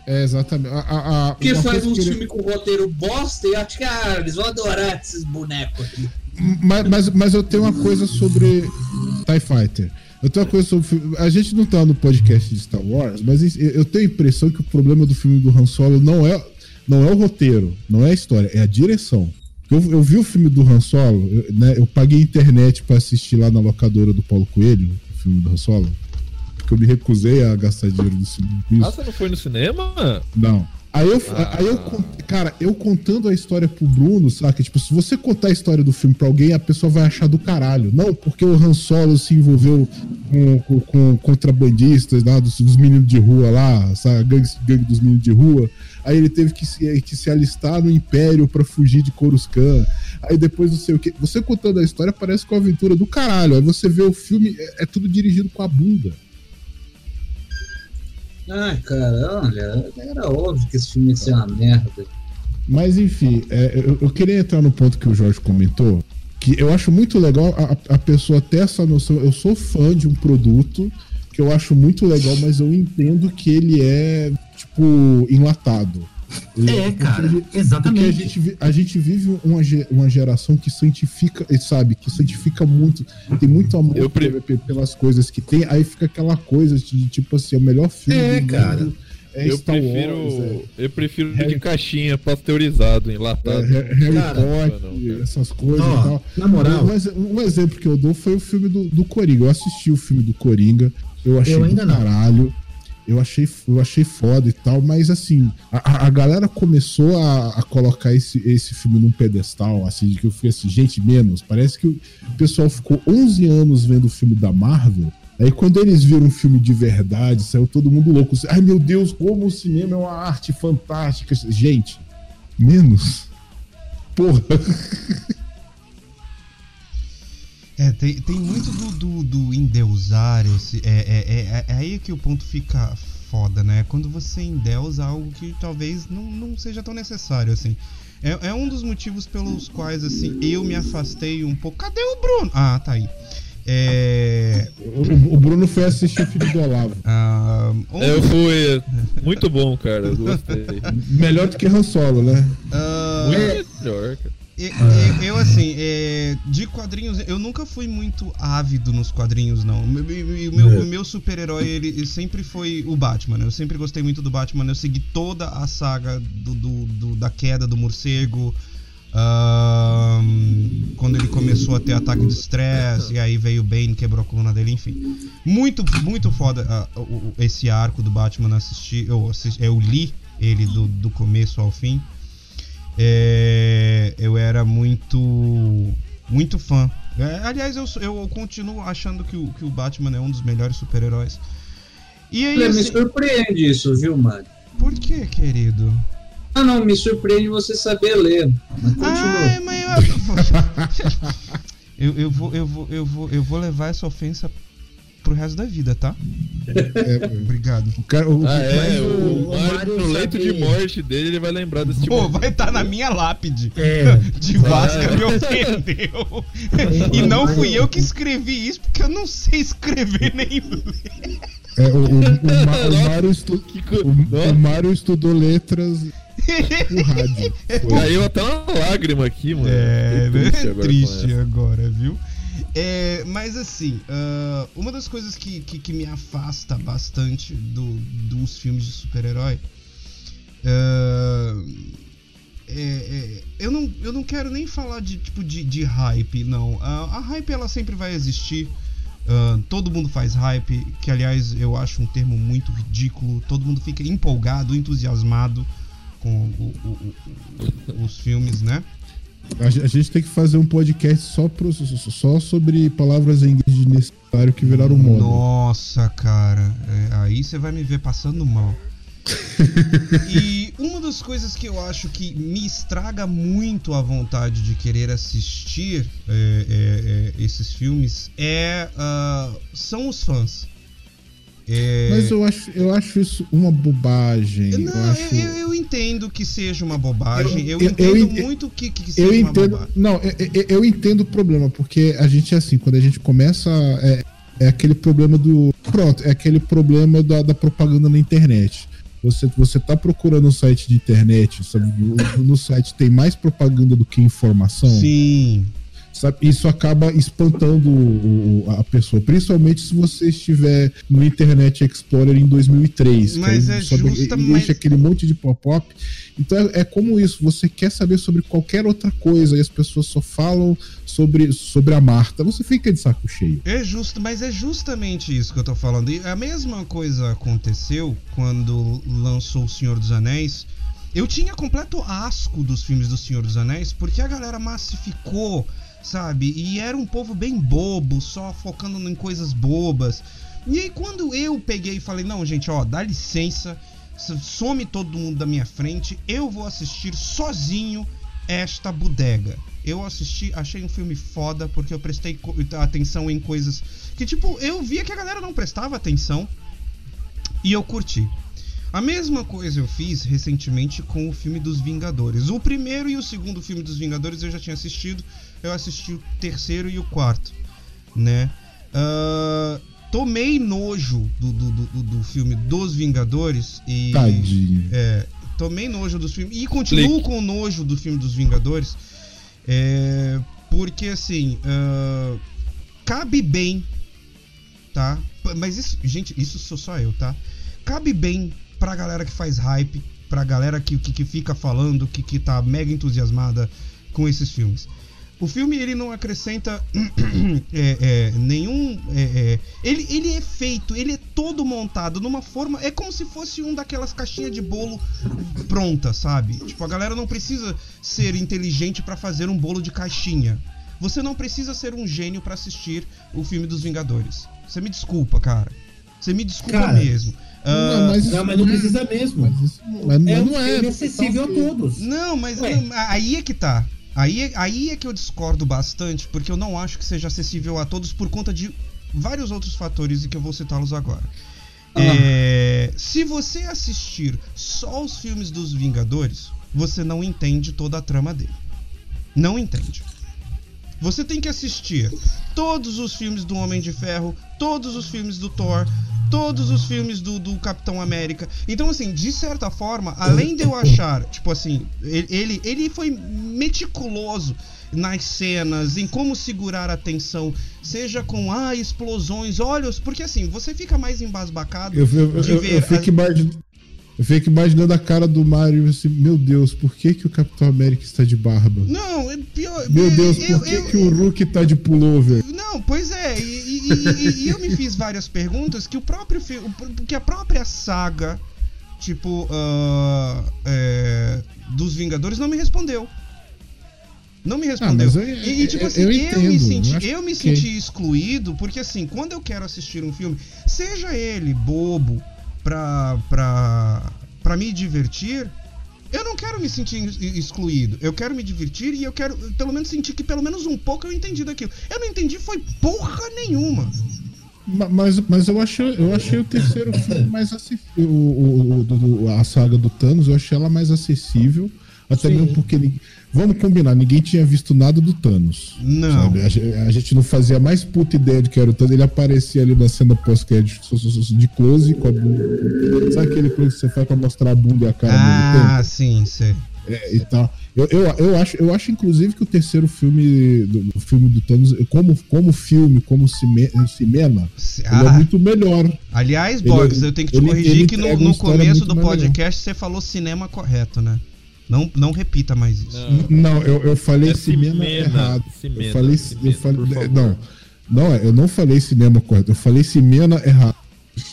É, exatamente. A, a, a, Porque faz um que filme com roteiro bosta e acho que ah, eles vão adorar esses bonecos aqui. Mas, mas, mas eu tenho uma coisa sobre TIE Fighter. Eu tenho uma coisa sobre. A gente não tá no podcast de Star Wars, mas eu tenho a impressão que o problema do filme do Han Solo não é, não é o roteiro, não é a história, é a direção. Eu, eu vi o filme do Han Solo, eu, né, eu paguei internet pra assistir lá na locadora do Paulo Coelho, o filme do Han Solo. Porque eu me recusei a gastar dinheiro no cinema. Ah, você não foi no cinema? Não. Aí eu, Ah. aí eu, cara, eu contando a história pro Bruno, saca? Tipo, se você contar a história do filme pra alguém, a pessoa vai achar do caralho. Não, porque o Han Solo se envolveu com, com, com contrabandistas lá, dos, dos meninos de rua lá, sabe? Gangue, gangue dos meninos de rua. Aí ele teve que se, que se alistar no Império pra fugir de Coruscant. Aí depois não sei o que. Você contando a história parece com a aventura do caralho. Aí você vê o filme, é, é tudo dirigido com a bunda. Ah, cara, olha, era óbvio que esse filme ia ser uma merda. Mas enfim, é, eu, eu queria entrar no ponto que o Jorge comentou, que eu acho muito legal a, a pessoa ter essa noção. Eu sou fã de um produto que eu acho muito legal, mas eu entendo que ele é, tipo, enlatado. É, cara, ele- Porque a exatamente. gente, a gente vive uma, uma geração que santifica, sabe, que santifica muito, tem muito amor Eu pelas coisas que tem, aí fica aquela coisa de tipo assim, o melhor filme É, cara. mundo é eu Star prefiro. Wars, é- Eu prefiro Harry- de caixinha, pasteurizado, enlatado. é, Harry Cara, Potter, não, essas coisas e Ó, tal. na moral, Um, um exemplo que eu dou foi o filme do, do Coringa. Eu assisti o filme do Coringa, eu achei Eu ainda do não. Eu achei, eu achei foda e tal, mas assim, a, a- galera começou a, a colocar esse, esse filme num pedestal, assim, que eu fui assim, gente, menos. Parece que o pessoal ficou 11 anos vendo o filme da Marvel. Aí quando eles viram um filme de verdade, saiu todo mundo louco. Ai meu Deus, como o cinema é uma arte fantástica. Gente, menos. Porra. *laughs* É, tem, tem muito do, do, do endeusar esse. É, é, é, é aí que o ponto fica foda, né? Quando você endeusa algo que talvez não, não seja tão necessário, assim. É, é um dos motivos pelos quais, assim, eu me afastei um pouco. Cadê o Bruno? Ah, tá aí. É. O, o Bruno foi assistir o filme do Olavo. ah, um- Eu fui. Muito bom, cara. Eu gostei. Melhor do que Han Solo, né? ah, Muito melhor, cara. E- e- Eu, assim, é, de quadrinhos, eu nunca fui muito ávido nos quadrinhos, não. O meu, meu, É. meu super-herói, ele, ele sempre foi o Batman. Eu sempre gostei muito do Batman. Eu segui toda a saga do, do- do- da queda do morcego. ahn, quando ele começou a ter ataque de estresse, e aí veio o Bane, quebrou a coluna dele, enfim. Muito, muito foda ah, o- o- esse arco do Batman assisti, eu, assisti, eu li ele do, do começo ao fim. É, eu era muito muito fã. É, aliás, eu, eu continuo achando que o, que o Batman é um dos melhores super-heróis. E aí, Olha, me assim, surpreende isso, viu, Mário? por que, querido? Ah, não, me surpreende você saber ler. Mas mas eu... *laughs* eu, eu, vou, eu, vou, eu, vou, eu vou levar essa ofensa pro resto da vida, tá? É, Obrigado. o cara, o- Ah, é. O, o- o Mário, no leito sabe- de morte dele, ele vai lembrar desse tipo Pô, vai estar na minha lápide. É, *laughs* De Vasca me ofendeu. E não fui eu que escrevi isso, porque eu não sei escrever nem ler. é, o, o, o, Ma- o *laughs* Mário estu- o- Mário estudou letras no rádio. *laughs* Caiu até uma lágrima aqui, mano. É, né? triste agora agora, viu? É, mas assim, ah, uma das coisas que, que, que me afasta bastante do, dos filmes de super-herói ah, é, é, eu, não, eu não quero nem falar de tipo de, de hype, não. Ah, a hype ela sempre vai existir. Ah, todo mundo faz hype, que aliás eu acho um termo muito ridículo. Todo mundo fica empolgado, entusiasmado com o- o- o- os filmes, né? A, ge- a gente tem que fazer um podcast só, pro, só sobre palavras em inglês de necessário que viraram moda. Nossa, cara, é, aí você vai me ver passando mal. *laughs* e uma das coisas que eu acho que me estraga muito a vontade de querer assistir é, é, é, esses filmes é ah, são os fãs. É, Mas eu acho, eu acho isso uma bobagem. não, eu acho. eu- eu entendo que seja uma bobagem. Eu, Eu- entendo eu muito que, que seja Eu uma entendo. bobagem. Não, eu entendo o problema, porque a gente é assim, quando a gente começa. É, é aquele problema do. Pronto, é aquele problema da, da propaganda na internet. Você, você tá procurando um site de internet, sabe? No, no site tem mais propaganda do que informação. Sim. Sabe? Isso acaba espantando o- o- a pessoa, principalmente se você estiver no Internet Explorer em 2003. que Mas aí é justa, ele mas- enche aquele monte de pop-up. Então é, é como isso, você quer saber sobre qualquer outra coisa e as pessoas só falam sobre, sobre a Marta. Você fica de saco cheio. É justo, mas é justamente isso que eu tô falando. E a mesma coisa aconteceu quando lançou O Senhor dos Anéis. Eu tinha completo asco dos filmes do Senhor dos Anéis porque a galera massificou, sabe? E era um povo bem bobo, só focando em coisas bobas. E aí quando eu peguei e falei, não, gente, ó, dá licença, some todo mundo da minha frente, eu vou assistir sozinho esta bodega. Eu assisti, achei um filme foda porque eu prestei atenção em coisas que, tipo, eu via que a galera não prestava atenção e eu curti. A mesma coisa eu fiz recentemente com o filme dos Vingadores. O primeiro e o segundo filme dos Vingadores eu já tinha assistido. Eu assisti o terceiro e o quarto, né? Ah, tomei nojo do, do, do, do filme dos Vingadores e. Tadinho. É, tomei nojo dos filmes. E continuo com nojo do filme dos Vingadores. É, porque assim. ah, cabe bem. Tá? Mas isso, gente, isso sou só eu, tá? Cabe bem pra galera que faz hype. Pra galera que, que, que fica falando, que, que tá mega entusiasmada com esses filmes. O filme ele não acrescenta *clears throat* é, é, nenhum. é, é, ele, ele é feito, ele é todo montado numa forma. É como se fosse um daquelas caixinhas de bolo pronta, sabe? Tipo, a galera não precisa ser inteligente pra fazer um bolo de caixinha. Você não precisa ser um gênio pra assistir o filme dos Vingadores. Você me desculpa, cara. Você me desculpa Cara, mesmo. Ah, mas, Não, mas não precisa mesmo. mas isso- mas- mas É um não é. filme acessível a todos. Não, mas não, aí é que tá. Aí, é- aí é que eu discordo bastante, porque eu não acho que seja acessível a todos por conta de vários outros fatores e que eu vou citá-los agora. Ah. É, se você assistir só os filmes dos Vingadores, você não entende toda a trama dele. Não entende. Você tem que assistir todos os filmes do Homem de Ferro, todos os filmes do Thor, todos os filmes do, do Capitão América. Então, assim, de certa forma, além de eu achar, tipo assim, ele, ele, foi meticuloso nas cenas, em como segurar a atenção, seja com ah, explosões, olhos, porque assim, você fica mais embasbacado Eu, eu, eu, de eu, ver eu fico as- eu fico imaginando a cara do Mario assim, meu Deus, por que, que o Capitão América está de barba? Não, é pior. Meu Deus, eu- por que, eu- que o Hulk tá de pullover? Não, pois é, e, e- e- e eu me fiz várias perguntas que o próprio que a própria saga, tipo, ah, é, dos Vingadores não me respondeu. Não me respondeu. mas eu- e, e, tipo eu- assim, eu eu, entendo, me eu senti, eu me senti excluído, porque assim, quando eu quero assistir um filme, seja ele bobo pra, pra, pra me divertir, eu não quero me sentir ex- excluído. Eu quero me divertir e eu quero pelo menos sentir que pelo menos um pouco eu entendi daquilo. Eu não entendi foi porra nenhuma. Ma- Mas, mas eu, achei, eu achei o terceiro filme mais acessível. A saga do Thanos, eu achei ela mais acessível. Até Sim. mesmo porque. Vamos combinar, ninguém tinha visto nada do Thanos. Não. A, a gente não fazia mais puta ideia de que era o Thanos. Ele aparecia ali na cena pós-crédito de close com a bunda. Sabe aquele close que você faz pra mostrar a bunda e a cara? Ah, sim, sei. É, e tal. Eu, eu, eu, acho, eu acho, inclusive, que o terceiro filme do, do filme do Thanos, como, como filme, como cime, cinema, é ah, muito melhor. aliás, ele- Borges, eu tenho que te ele- corrigir ele que no, no começo do podcast você falou cinema correto, né? Não, não repita mais isso. Não. Não, eu, eu falei É cinema Cimena, errado. Cimena, eu falei, Cimena, eu falei não, não, eu não falei cinema correto. Eu falei cinema errado.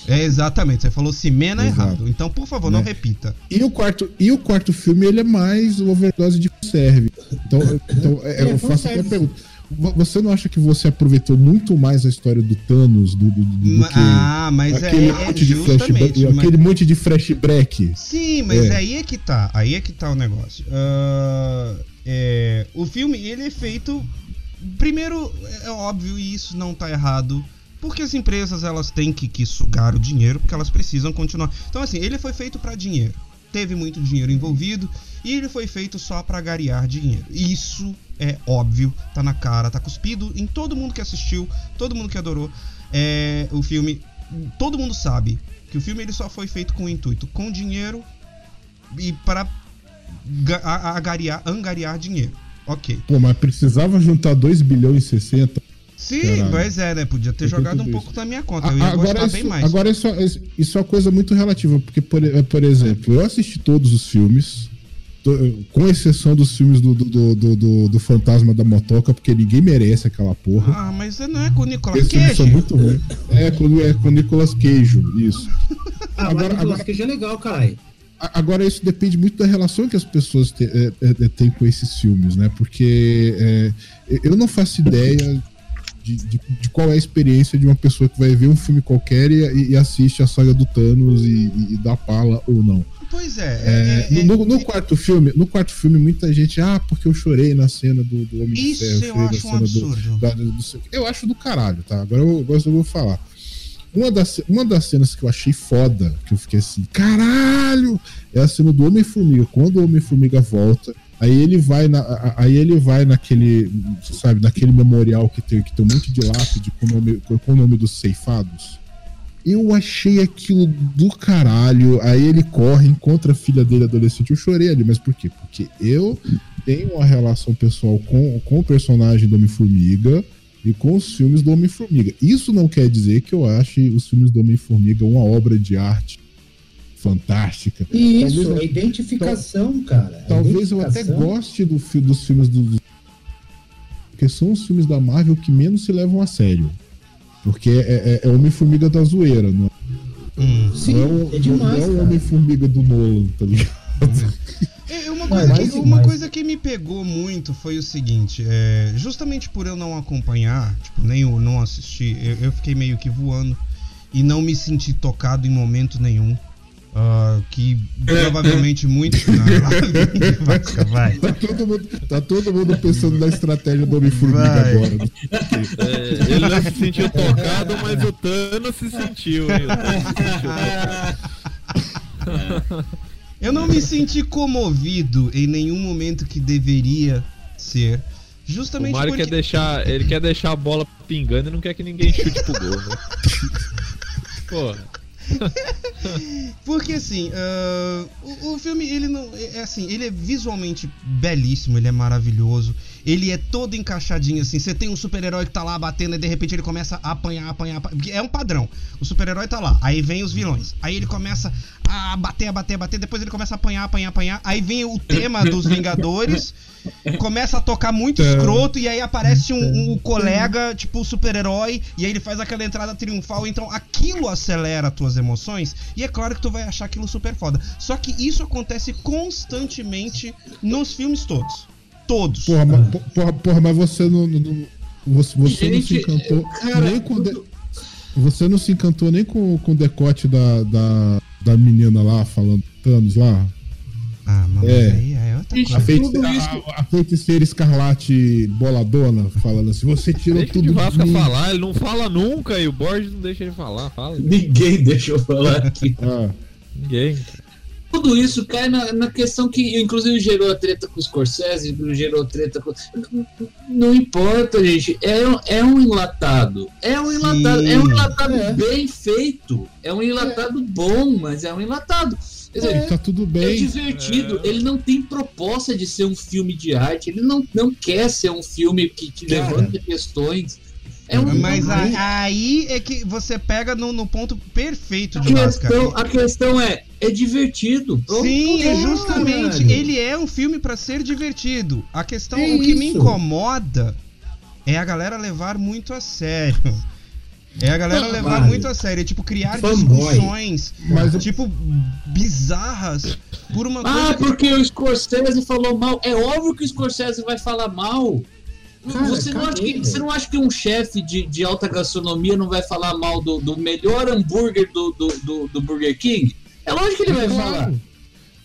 É exatamente, você falou Cimena Exato. errado. Então, por favor, não Né? repita. E o quarto, e o quarto filme ele é mais overdose de serve. Então, eu- *laughs* então é, É, eu faço até a pergunta. Vo- Você não acha que você aproveitou muito mais a história do Thanos do, do, do- do que ah, mas é, aquele é monte de flashback, mas- aquele monte de flashback? Sim, mas É. aí é que tá. Aí é que tá o negócio. Ah, é, o filme, ele é feito. Primeiro, é óbvio, e isso não tá errado. Porque as empresas elas têm que, que sugar o dinheiro, porque elas precisam continuar. Então, assim, ele foi feito pra dinheiro. Teve muito dinheiro envolvido e ele foi feito só pra garear dinheiro. Isso é óbvio, tá na cara, tá cuspido em todo mundo que assistiu, todo mundo que adorou é, o filme. Todo mundo sabe que o filme ele só foi feito com o intuito, com dinheiro e para agariar, angariar dinheiro. Ok. Pô, mas precisava juntar 2 bilhões e 60. Sim, Caralho. pois é, né? Podia ter Eu jogado um pouco isso. na minha conta. Eu ia Agora, gostar isso, bem mais. agora isso, isso- isso é uma coisa muito relativa, porque, por, por exemplo, eu assisti todos os filmes, com exceção dos filmes do, do, do, do- do- Fantasma da Motoca, porque ninguém merece aquela porra. Ah, mas não é com o Nicolas Esses filmes são Cage? muito ruins. É com, é com o Nicolas Cage, isso. Ah, Agora- mas Nicolas agora- Cage é legal, caralho. A- Agora, isso depende muito da relação que as pessoas é, é, é, têm com esses filmes, né? Porque é, eu não faço ideia de, de- de qual é a experiência de uma pessoa que vai ver um filme qualquer e, e assiste a saga do Thanos e, e- e dá pala ou não. Pois é. É, é- é- no, no quarto filme, no quarto filme, muita gente, ah, porque eu chorei na cena do, do Homem de Isso Ferro, eu acho um do- absurdo. do- do seu- eu acho do caralho, tá? Agora eu, agora eu vou falar. Uma das, uma das cenas que eu achei foda, que eu fiquei assim, caralho! É a cena do Homem-Formiga. Quando o Homem-Formiga volta, aí ele vai na, aí ele vai naquele, sabe, naquele memorial que tem, que tem um monte de lápide com o nome, com o nome dos ceifados. Eu achei aquilo do caralho. Aí ele corre, encontra a filha dele adolescente. Eu chorei ali, mas por quê? Porque eu tenho uma relação pessoal com, com o personagem do Homem-Formiga e com os filmes do Homem-Formiga. Isso não quer dizer que eu ache os filmes do Homem-Formiga uma obra de arte fantástica. Isso, Talvez- é identificação, cara. É Talvez eu até identificação. goste do, dos filmes do, do- Porque são os filmes da Marvel que menos se levam a sério. Porque é, é, é Homem-Formiga da zoeira, não é? Hum. Sim, não é, o- é demais, não é o. Homem-Formiga do Nolan, tá ligado? É, uma Não, coisa, é que, uma coisa que me pegou muito foi o seguinte, é, justamente por eu não acompanhar, tipo, nem eu não assistir, eu, eu fiquei meio que voando e não me senti tocado em momento nenhum. Ah, que provavelmente. Não, *laughs* Vasca, vai. Tá todo, mundo, tá todo mundo pensando na estratégia do Homem-Formiga agora. né? É, ele não se sentiu tocado, mas o Thanos se sentiu, hein? O se sentiu. Eu não me senti comovido em nenhum momento que deveria ser. O Justamente Mario porque. quer deixar. Ele quer deixar a bola pingando e não quer que ninguém chute pro gol, né? *laughs* Porra. *laughs* Porque assim, ah, o, o filme ele não é é assim, ele é visualmente belíssimo, ele é maravilhoso, ele é todo encaixadinho assim. Você tem um super-herói que tá lá batendo e de repente ele começa a apanhar, apanhar, apanhar é um padrão. O super-herói tá lá, aí vem os vilões, aí ele começa a bater, a bater, a bater, depois ele começa a apanhar, apanhar, apanhar, aí vem o tema dos Vingadores, começa a tocar muito escroto e aí aparece um, um colega, tipo o super-herói, e aí ele faz aquela entrada triunfal, então aquilo acelera as tuas emoções e é claro que tu vai achar aquilo super foda. Só que isso acontece constantemente nos filmes todos. Todos. Porra, mas, porra, porra, mas você não. não- você você não se Gente, encantou cara, nem com. de- você não se encantou nem com, com o decote da, da, da menina lá falando Thanos lá? Ah, mas É. aí é outra Gente, A, coisa. feiti Tudo isso- a, a feiticeira escarlate boladona falando assim: você tirou Deixa tudo de de Vasca mim. falar, ele não fala nunca e o Borges não deixa ele falar. Fala. Ninguém *laughs* deixa eu falar aqui. Ah, Ninguém. Tudo isso cai na, na questão que, inclusive, gerou a treta com o Scorsese, gerou treta com. Não importa, gente. É, um- é um enlatado. É um enlatado. É um Sim. enlatado É. bem feito. É um enlatado bom, mas é um enlatado. Quer dizer, tá tudo É bem. divertido, É. ele não tem proposta de ser um filme de arte, ele não, não quer ser um filme que te Cara. levanta questões. É um Mas a, a- aí é que você pega no, no ponto perfeito a de Vasca. questão, a questão é, é divertido. Pronto, Sim, é justamente. caralho. Ele é um filme pra ser divertido. A questão, É o que me isso. incomoda é a galera levar muito a sério. É a galera Não, levar vale. muito a sério, tipo criar Fanboy. discussões, Mas tipo bizarras por uma Ah, coisa que porque o Scorsese falou mal. É óbvio que o Scorsese vai falar mal. Cara, você, não que, você não acha que um chefe de, de alta gastronomia não vai falar mal do, do melhor hambúrguer do, do, do, do Burger King? É lógico que ele vai falar.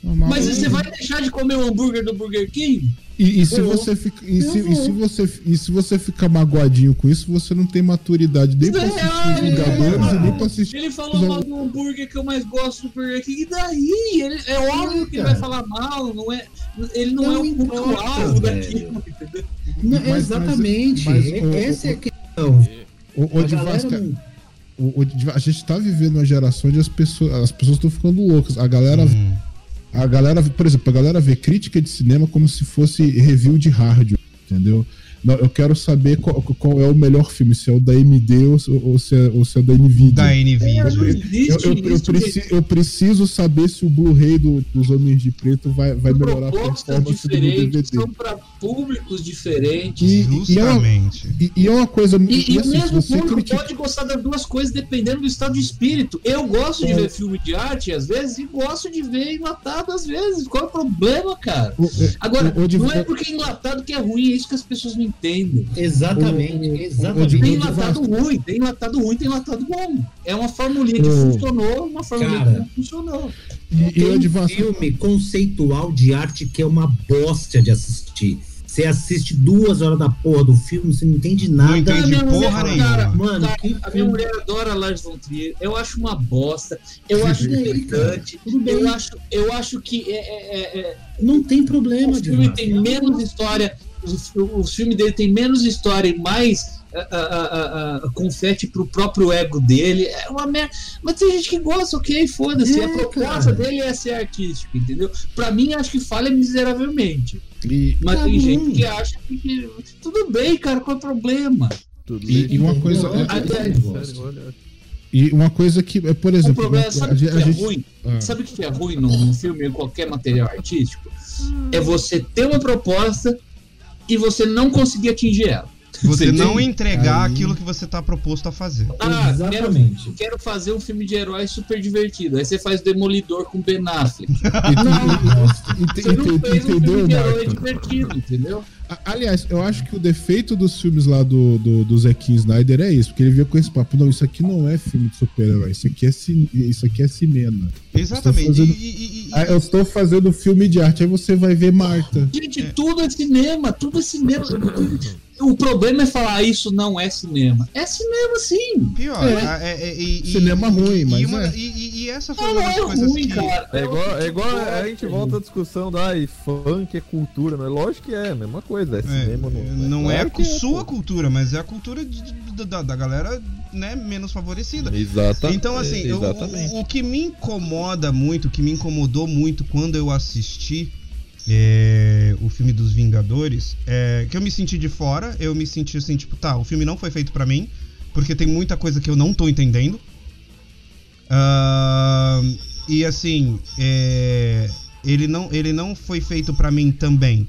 Normal. Mas você vai deixar de comer o hambúrguer do Burger King? E, e se Eu- você fica, e, se, e se você e se você ficar magoadinho com isso, você não tem maturidade nem pra É, assistir os Vingadores e nem pra assistir. Ele falou mal do hambúrguer que eu mais gosto do Burger King. E daí? Ele, é óbvio que ele vai falar mal, não é, ele não, Não é o público-alvo daquilo? Não, Mas- exatamente. mas- É- o- essa é a questão. O, o, A o- o a gente tá vivendo uma geração onde as pessoas as pessoas estão ficando loucas. A galera Hum. a galera, por exemplo, a galera vê crítica de cinema como se fosse review de rádio, entendeu? Não, eu quero saber qual, qual é o melhor filme, se é o da MD ou, ou, se, é, ou se é o da NVIDIA. Da NVIDIA. Eu, eu- eu eu preciso saber se o Blu-ray do- dos Homens de Preto vai, vai melhorar a performance do DVD. são para públicos diferentes. E, e, é uma, Justamente. e, e é uma coisa. E, e o assim, mesmo público critica- pode gostar das duas coisas dependendo do estado de espírito. Eu gosto de É. ver filme de arte às vezes e gosto de ver enlatado às vezes. Qual é o problema, cara? o- Agora, o- o de- não é porque é enlatado que é ruim, é isso que as pessoas não entendem. Exatamente, O- exatamente. o- Tem de enlatado ruim, tem enlatado ruim, tem enlatado bom. É uma formulinha que O- funcionou, uma formulinha Cara, que não funcionou. e, Tem um filme conceitual de arte que é uma bosta de assistir. Você assiste duas horas da porra do filme, você não entende nada. Não minha porra mulher, nenhuma. cara, Mano, cara, que a minha mulher adora Lars von Trier. Eu acho uma bosta. Eu acho irritante. Tudo bem. Eu acho, eu acho que é, é- é- é- Não tem problema, o filme tem menos história. O, o filme dele tem menos história e mais ah, ah, ah, confete pro próprio ego dele. É uma merda. Mas tem gente que gosta, ok, foda-se. É, a proposta cara. dele é ser artístico, entendeu? Pra mim, acho que falha miseravelmente. e, Mas tem bom. gente que acha que, Tudo bem, cara, qual é o problema? Tudo E- e uma coisa- é, olha. e uma coisa que, é, por O exemplo, problema, uma- sabe a o que a é gente- ruim? ah. Sabe o que é ruim num, num filme ou em qualquer material artístico? É você ter uma proposta e você não conseguir atingir ela. Você entende? não entregar Aí- aquilo que você tá proposto a fazer. Ah, quero, Exatamente. quero fazer um filme de herói super divertido. Aí você faz Demolidor com Ben Affleck. *laughs* Ente- Você não fez um Entendeu, filme de herói divertido, entendeu? Aliás, eu acho que o defeito dos filmes lá do, do, do Zack Snyder é isso, porque ele veio com esse papo, não, isso aqui não é filme de super-herói, isso aqui é isso aqui é cinema. Exatamente. fazendo- E- e- e- Ah, eu estou fazendo filme de arte, aí você vai ver Marta. Gente, tudo é cinema, tudo é cinema. O problema é falar isso não é cinema. É cinema sim. Pior, É. a- é- é- e- e- Cinema ruim, e mas uma- é. e, e- e essa foi Não, uma das é coisas ruim, que... cara. É igual, é igual a gente volta à discussão da ai, funk é cultura, não é? Lógico que é, a mesma coisa, é É, cinema não, não é Claro a sua cultura, mas é a cultura de- de- da, da galera né, menos favorecida. Exata, Então, assim, é, exatamente. o, o que me incomoda muito, o que me incomodou muito quando eu assisti é, o filme dos Vingadores, é que eu me senti de fora, eu me senti assim, tipo, tá, o filme não foi feito pra mim, porque tem muita coisa que eu não tô entendendo. Ah, e assim, é, ele, não, ele não foi feito pra mim também,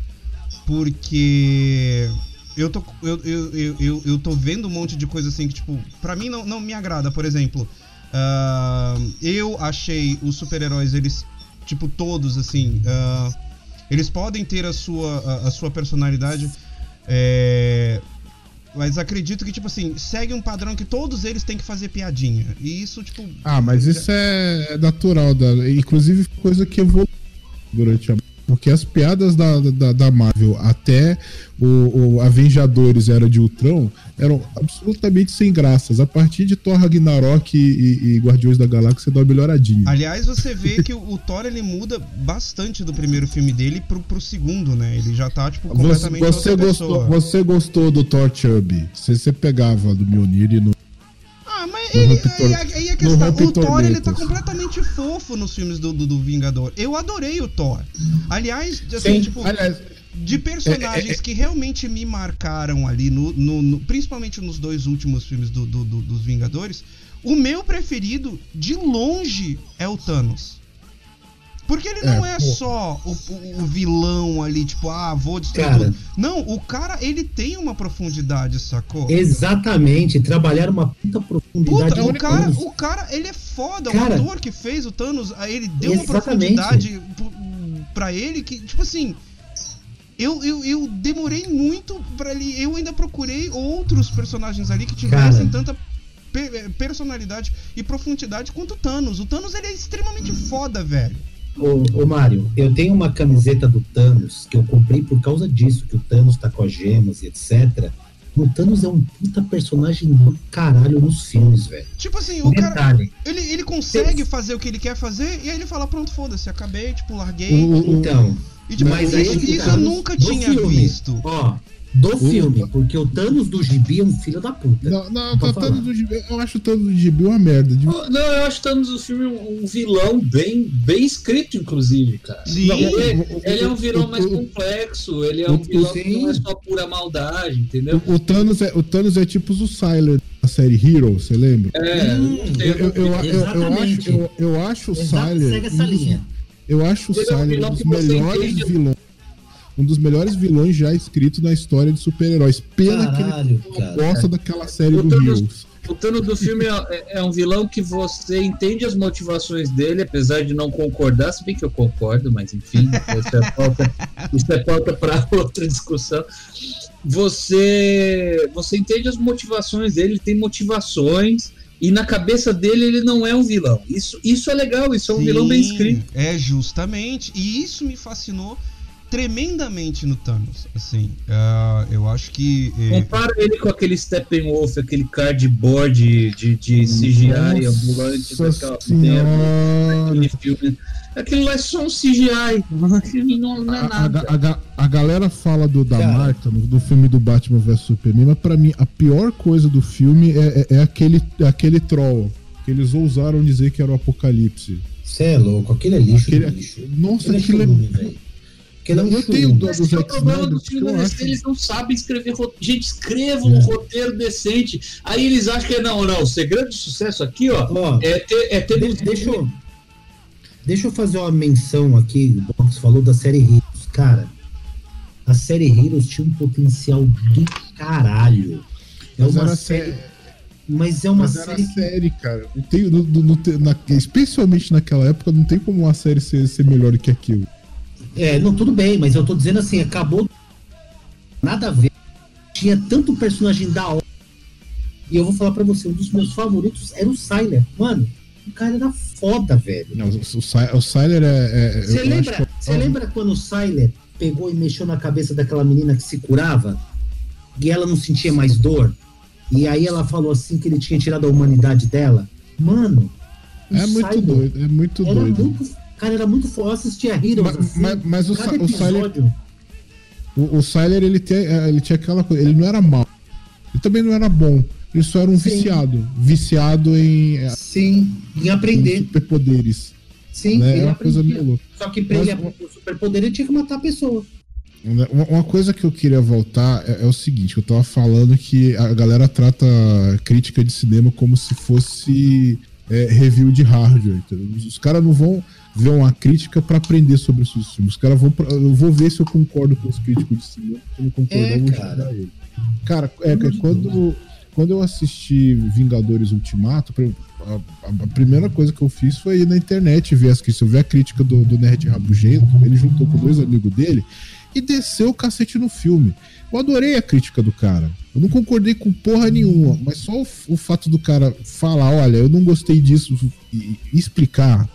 porque eu tô, eu, eu, eu, eu, tô vendo um monte de coisa assim que, tipo, pra mim não, não me agrada. Por exemplo, ah, eu achei os super-heróis, eles, tipo, todos, assim, ah, eles podem ter a sua, a, a sua personalidade, é, mas acredito que, tipo assim, segue um padrão que todos eles têm que fazer piadinha. E isso, tipo. Ah, mas isso é natural, da, inclusive coisa que evoluiu durante a. Porque as piadas da, da, da Marvel até o, o Avengedores Era de Ultron eram absolutamente sem graças. A partir de Thor Ragnarok e, e- e Guardiões da Galáxia dá uma melhoradinha. Aliás, você vê que o, o Thor ele muda bastante do primeiro filme dele pro, pro segundo, né? Ele já tá, tipo, Você, completamente você outra gostou, pessoa. você gostou do Thor Chubby? Você, você pegava do Mjolnir e no. Ah, mas No ele, Rompe Tor- aí, a questão, o Thor ele tá completamente fofo nos filmes do, do, do Vingador. Eu adorei o Thor. Aliás, assim, Sim. tipo, Aliás, de personagens É, é, é. que realmente me marcaram ali, no, no- no- principalmente nos dois últimos filmes do- do- do- dos Vingadores, o meu preferido, de longe, é o Thanos. Porque ele não é, É, só o, o- vilão ali, tipo, ah, vou destruir Cara. tudo. Não, o cara, ele tem uma profundidade, sacou? Exatamente, trabalhar uma puta profundidade. Puta, o cara, Thanos. o cara, ele é foda. Cara. o ator que fez o Thanos, ah, ele deu uma profundidade pro- pra ele que, tipo assim. Eu, eu, eu demorei muito pra ele. Eu ainda procurei outros personagens ali que tivessem Cara. tanta pe- eh, personalidade e profundidade quanto o Thanos. O Thanos ele é extremamente foda, velho. Ô, ô Mário, eu tenho uma camiseta do Thanos que eu comprei por causa disso, que o Thanos tá com as gemas e etc. O Thanos é um puta personagem do caralho nos filmes, velho. Tipo assim, o cara. Detalhe. Ele, ele consegue fazer o que ele quer fazer e aí ele fala: pronto, foda-se, acabei, tipo, larguei. o, o- Então, E tipo, Mas isso, aí, isso cara, eu nunca tinha filme. visto. Ó, do filme, porque o Thanos do Gibi é um filho da puta. Não, não, tá. Thanos do Gibi, eu acho o Thanos do Gibi uma merda. de- Oh, Não, eu acho que Thanos do filme um um vilão bem, bem escrito, inclusive, cara. Sim. Não, Ele, o- o- ele é um vilão o- mais o- complexo, ele é um o- vilão que não é só pura maldade, entendeu? O, o Thanos é, o Thanos é tipo o Sylar da série Hero, você lembra? É, Hum, não Eu, eu, eu, eu, eu Exatamente. acho, eu, eu acho o Sylar. segue essa linha. Eu acho o é um vilão um dos melhores vilões. Um dos melhores vilões já escrito na história de super-heróis. Pena Caralho, que ele gosta daquela série O do Heroes. O Thanos do filme é, é um vilão que você entende as motivações dele, apesar de não concordar, se bem que eu concordo, mas enfim, isso é pauta, *laughs* isso é pauta para outra discussão. Você, você entende as motivações dele, ele tem motivações, e na cabeça dele ele não é um vilão. Isso, isso é legal, isso é um vilão bem Sim, escrito. É, justamente. E isso me fascinou tremendamente no Thanos. Assim, ah, eu acho que. eh, Compara ele com aquele Steppenwolf, aquele cardboard de, de CGI ambulante Nossa daquela senhora. aquele filme. Aquilo lá é só um CGI. Aquilo não, não é A, a, nada. a, ga- a galera fala do, da Cara. Marta, no- do filme do Batman vs Superman, mas pra mim a pior coisa do filme é, é- é aquele, aquele troll. Que eles ousaram dizer que era o Apocalipse. Você é louco, aquele é lixo Aquele- lixo. Nossa, Aquele é aquilo é. churume, velho. Aquele é um Eu tenho churume. dó Mas dos que é o Zack problema Snyder, do filme porque eu da acho- DC, eles não sabem escrever roteiro. Gente, escrevam um É. roteiro decente. Aí eles acham que não, não. O segredo do sucesso aqui, ó, Ó, é ter. É ter de- deixa, eu, deixa eu fazer uma menção aqui. O Box falou da série Heroes. Cara, a série Heroes tinha um potencial do caralho. É Mas uma série. sé- Mas é uma Mas série. série, cara. Não tem, não- não- não tem- na- especialmente naquela época, não tem como uma série ser, ser melhor do que aquilo. É, não, tudo bem, mas eu tô dizendo assim, acabou. Nada a ver. Tinha tanto personagem da hora. E eu vou falar pra você, um dos meus favoritos era o Sylar. Mano, o cara era foda, velho. Não, o, Sylar é. é- Você eu lembra, que- lembra quando o Sylar pegou e mexeu na cabeça daquela menina que se curava? E ela não sentia mais dor? E aí ela falou assim que ele tinha tirado a humanidade dela? Mano, É muito doido, é muito doido. muito. Cara, era muito foda. Eu assistia Heroes Mas, assim. mas- mas o, cada o episódio. o, o Sylar, ele, tem, ele tinha aquela coisa, ele não era mal. Ele também não era bom. Ele só era um Sim. viciado. Viciado em, é, Sim, em aprender. superpoderes. Sim, Né? ele É uma coisa meio louca. Só que pra Mas ele o- aprender o superpoder, ele tinha que matar a pessoa. Né? Uma, uma coisa que eu queria voltar é, é o seguinte, eu tava falando que a galera trata crítica de cinema como se fosse é, review de hardware. entendeu? Os, caras não vão ver uma crítica pra aprender sobre os seus filmes. Os caras vão. pra- eu vou ver se eu concordo com os críticos de cinema. Se eu não concordar, É, eu vou xingar ele. Cara, é, de quando, quando eu assisti Vingadores Ultimato, a, a- a primeira coisa que eu fiz foi ir na internet ver as críticas. Eu vi a crítica do, do Nerd Rabugento, ele juntou com dois amigos dele e desceu o cacete no filme. Eu adorei a crítica do cara. Eu não concordei com porra nenhuma, mas só o, o fato do cara falar, olha, eu não gostei disso e, e explicar,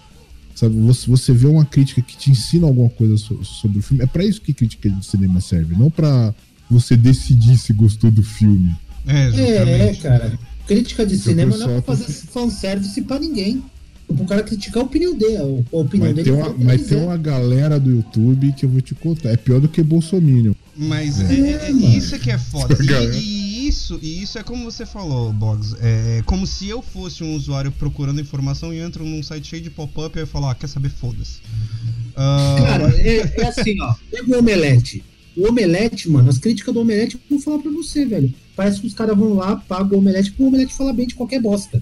sabe? Você, você vê uma crítica que te ensina alguma coisa so- sobre o filme. É pra isso que crítica de cinema serve, não pra você decidir se gostou do filme. É, É, exatamente. cara. Crítica de cinema não é pra fazer fanservice pra ninguém. É pro cara criticar a opinião dele. A opinião Mas dele tem, é uma, o mas tem uma galera do YouTube que eu vou te contar. É pior do que Bolsonaro. Mas É, é, é- mano. isso é que é foda. E, e isso, e isso é como você falou, Boggs. É como se eu fosse um usuário procurando informação e entro num site cheio de pop-up e eu falo, ah, quer saber? Foda-se. Ah, Cara, é, é assim, ó. Pega o Omelete. O Omelete, mano, as críticas do Omelete, eu vou falar pra você, velho. Parece que os caras vão lá, pagam o Omelete, pro Omelete falar bem de qualquer bosta.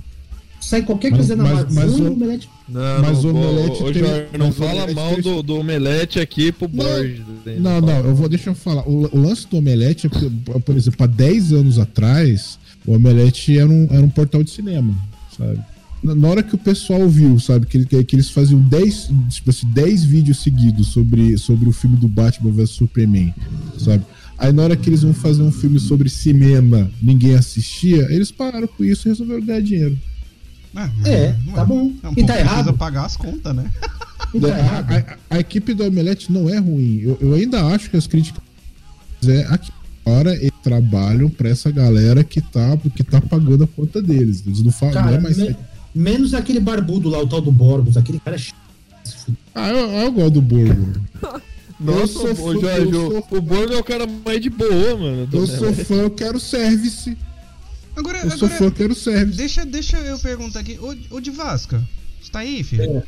Sai qualquer Mas- coisa na mas- mas Amazônia, o- o Omelete. Não, Mas não, o Omelete ô, tem- Jorge, não fala mal tem- do, do Omelete aqui pro Borges. Não, não, eu vou, deixa eu falar. O, o lance do Omelete é que, por exemplo, há 10 anos atrás, o Omelete era um, era um portal de cinema, sabe? Na, na hora que o pessoal viu, sabe, que, que, que eles faziam 10, tipo assim, 10 vídeos seguidos sobre, sobre o filme do Batman vs Superman, sabe? Aí na hora que eles iam fazer um filme sobre cinema, ninguém assistia, eles pararam com isso e resolveram ganhar dinheiro. É, tá bom. É um E pouco tá precisa errado. pagar as contas, né? *laughs* E tá A, errado. a- a equipe do Omelete não é ruim. Eu, eu ainda acho que as críticas é aqui fora eles trabalham pra essa galera que tá, que tá pagando a conta deles. Eles não falam, não é mais. me- menos aquele barbudo lá, o tal do Borgos, aquele cara é ch... Ah, eu, eu gosto do Borgo. *laughs* Nossa, sou ô, fã, Jorge, eu o- o Borgo é o cara mais de boa, mano. Eu sou fã, eu quero service. Agora, Eu sou agora fã, eu quero service. deixa, deixa eu perguntar aqui. Ô, ô de Vasca, você tá aí, filho?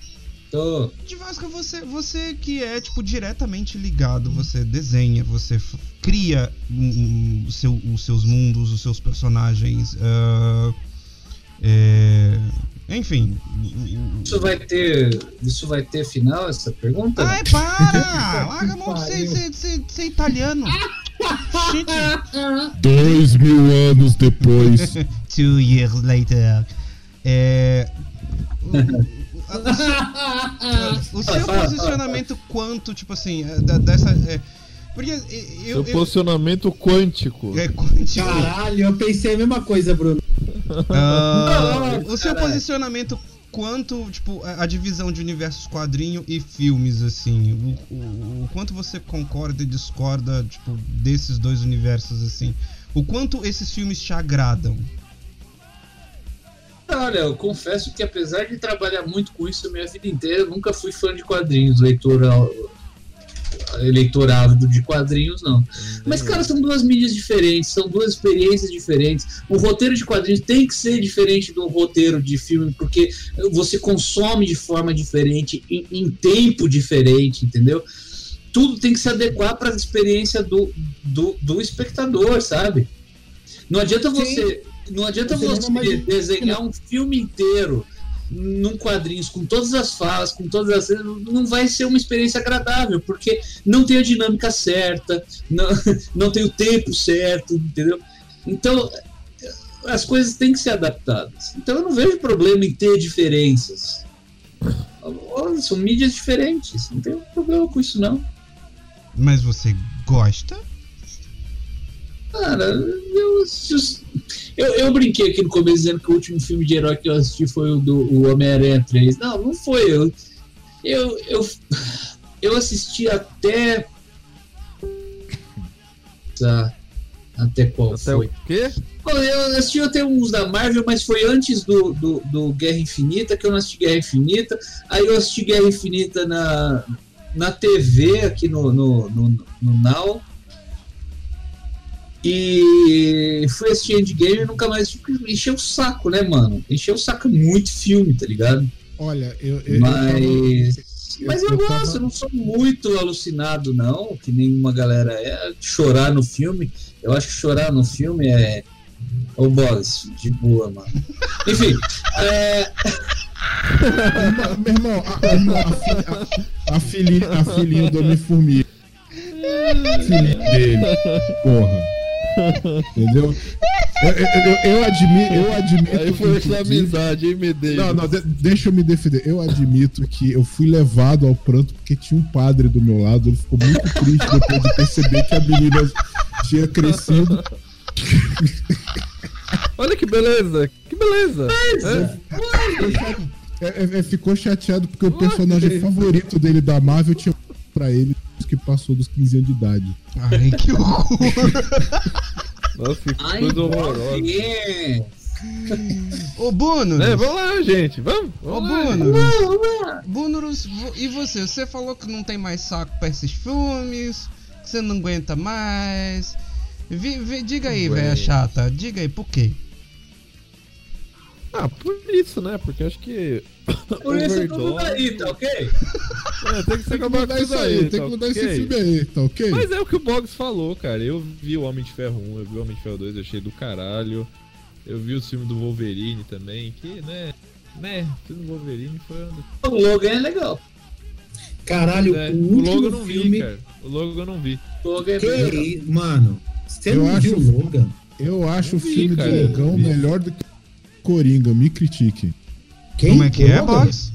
Tô. De Vasca, você, você que é, tipo, diretamente ligado, você desenha, você cria um, um, seu- os seus mundos, os seus personagens. ah, é, enfim. Isso vai ter. Isso vai ter final, essa pergunta? Ai, para! *laughs* Larga a mão de ser, ser, ser, ser italiano. Gente, *laughs* Dois mil anos depois. *laughs* Two years later. É. O, o- seu, o seu posicionamento quanto, tipo assim, é, da- dessa. é, porque é, eu. Seu eu posicionamento quântico. é, quanto- Caralho, eu pensei a mesma coisa, Bruno. Ah, *laughs* o seu caralho. posicionamento quanto, tipo, a, divisão de universos quadrinho e filmes, assim. O, o- o quanto você concorda e discorda, tipo, desses dois universos, assim. O quanto esses filmes te agradam. Olha, eu confesso que apesar de trabalhar muito com isso a minha vida inteira, eu nunca fui fã de quadrinhos, leitor, eleitor ávido de quadrinhos, não. Mas, cara, são duas mídias diferentes, são duas experiências diferentes. O roteiro de quadrinhos tem que ser diferente do roteiro de filme, porque você consome de forma diferente, em, em tempo diferente, entendeu? Tudo tem que se adequar para a experiência do, do, do espectador, sabe? Não adianta você. Não adianta você desenhar um filme inteiro num quadrinhos com todas as falas, com todas as não vai ser uma experiência agradável, porque não tem a dinâmica certa, não, *laughs* não tem o tempo certo, entendeu? Então as coisas têm que ser adaptadas. Então eu não vejo problema em ter diferenças. São mídias diferentes, não tem problema com isso não. Mas você gosta? Cara, eu, eu, eu brinquei aqui no começo dizendo que o último filme de herói que eu assisti foi o do Homem-Aranha 3. Não, não foi. Eu, eu, eu, eu assisti até. Tá. Até qual Até foi? o quê? Eu assisti até uns da Marvel, mas foi antes do, do, do Guerra Infinita, que eu não assisti Guerra Infinita. Aí eu assisti Guerra Infinita na, na TV, aqui no, no, no, no Now. E fui assistir Endgame e nunca mais encheu o saco, né, mano? Encheu o saco muito filme, tá ligado? Olha, eu. eu, eu tava- Mas. Mas eu, eu gosto, tava- eu não sou muito alucinado, não, que nenhuma galera é. Chorar no filme. Eu acho que chorar no filme é. Ô, boss, de boa, mano. Enfim, *laughs* é, meu irmão, a, a, a, fi- a, a filhinha, do Homem-Formiga. *laughs* Filhinha dele. Porra. Entendeu? Eu, eu, eu, admito. Eu admito Aí foi essa amizade, hein, Medeiros? Não, não, de- deixa eu me defender. Eu admito que eu fui levado ao pranto porque tinha um padre do meu lado. Ele ficou muito triste depois de perceber que a menina tinha crescido. Olha que beleza, que beleza. É, é, é, ficou chateado porque o personagem favorito dele da Marvel tinha pra ele que passou dos 15 anos de idade. Ai, que horror. Nossa, que ai, coisa horrorosa. é. Ô, Bunurus. É, vamos lá, gente, vamos. Ô, vamos lá. Bunurus. Bunurus, vo- e você? Você falou que não tem mais saco pra esses filmes, que você não aguenta mais. Vi- vi- diga aí, velha chata. Diga aí, por quê? Ah, por isso, né? Porque acho que. *laughs* Por isso tudo Overdose- daí, tá ok? É, tem que se Tem que mudar isso aí, aí. tem tá que mudar ok? esse filme aí, tá ok? Mas é o que o Boggs falou, cara. Eu vi o Homem de Ferro 1, eu vi o Homem de Ferro 2, eu achei do caralho. Eu vi o filme do Wolverine também, que, né? Né? O filme do Wolverine foi. O Logan é legal. Caralho, É, o o último logo eu não vi, filme. cara. O logo eu não vi. O Logan é Que mano? Você Eu não acho- viu o Logan? Eu acho o vi, filme cara, do eu Logão vi. melhor do que Coringa, me critique. Quem? Como é que é? Box?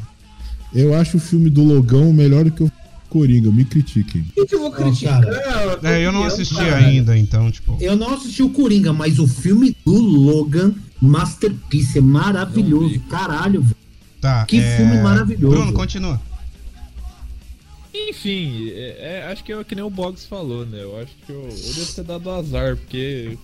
Eu acho o filme do Logão melhor do que o Coringa, me critiquem. O que eu vou criticar? cara. É, eu não assisti ainda, então, tipo. Eu não assisti o Coringa, mas o filme do Logan, Masterpiece, é maravilhoso. vi. Caralho, velho. Tá. Que é, filme maravilhoso. Bruno, continua. Enfim, é- é- acho que é que nem o Boggs falou, né? Eu acho que eu, eu devo ter dado azar, porque.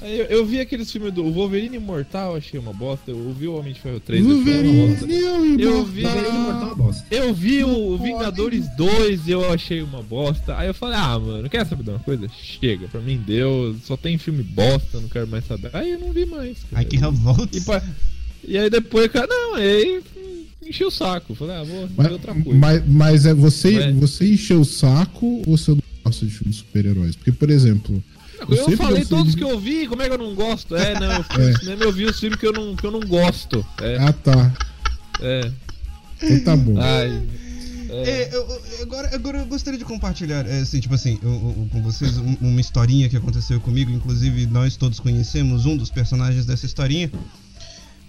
Eu, eu vi aqueles filmes do Wolverine Imortal, achei uma bosta. Eu vi o Homem de Ferro 3, achei uma bosta. Eu vi- Wolverine Mortal é uma bosta. Eu vi o Vingadores 2 e eu achei uma bosta. Aí eu falei, ah, mano, quer saber de uma coisa? Chega, pra mim deu, só tem filme bosta, não quero mais saber. Aí eu não vi mais. cara. Ai, que revolta. E, pa- e aí depois, cara, não, aí enchi o saco. Falei, ah, vou ver Mas, outra coisa. mas, mas é você, É. você encheu o saco ou você não gosta de filmes super-heróis? Porque, por exemplo, eu sempre falei todos de- que eu vi, como é que eu não gosto? É, não, eu fui *laughs* É. no cinema e eu vi os filmes que eu não, que eu não gosto. É, ah tá, é. então tá bom. Ai. É, eu- eu- agora, agora eu gostaria de compartilhar, é, assim, tipo assim, eu- eu- com vocês um- uma historinha que aconteceu comigo. Inclusive, nós todos conhecemos um dos personagens dessa historinha.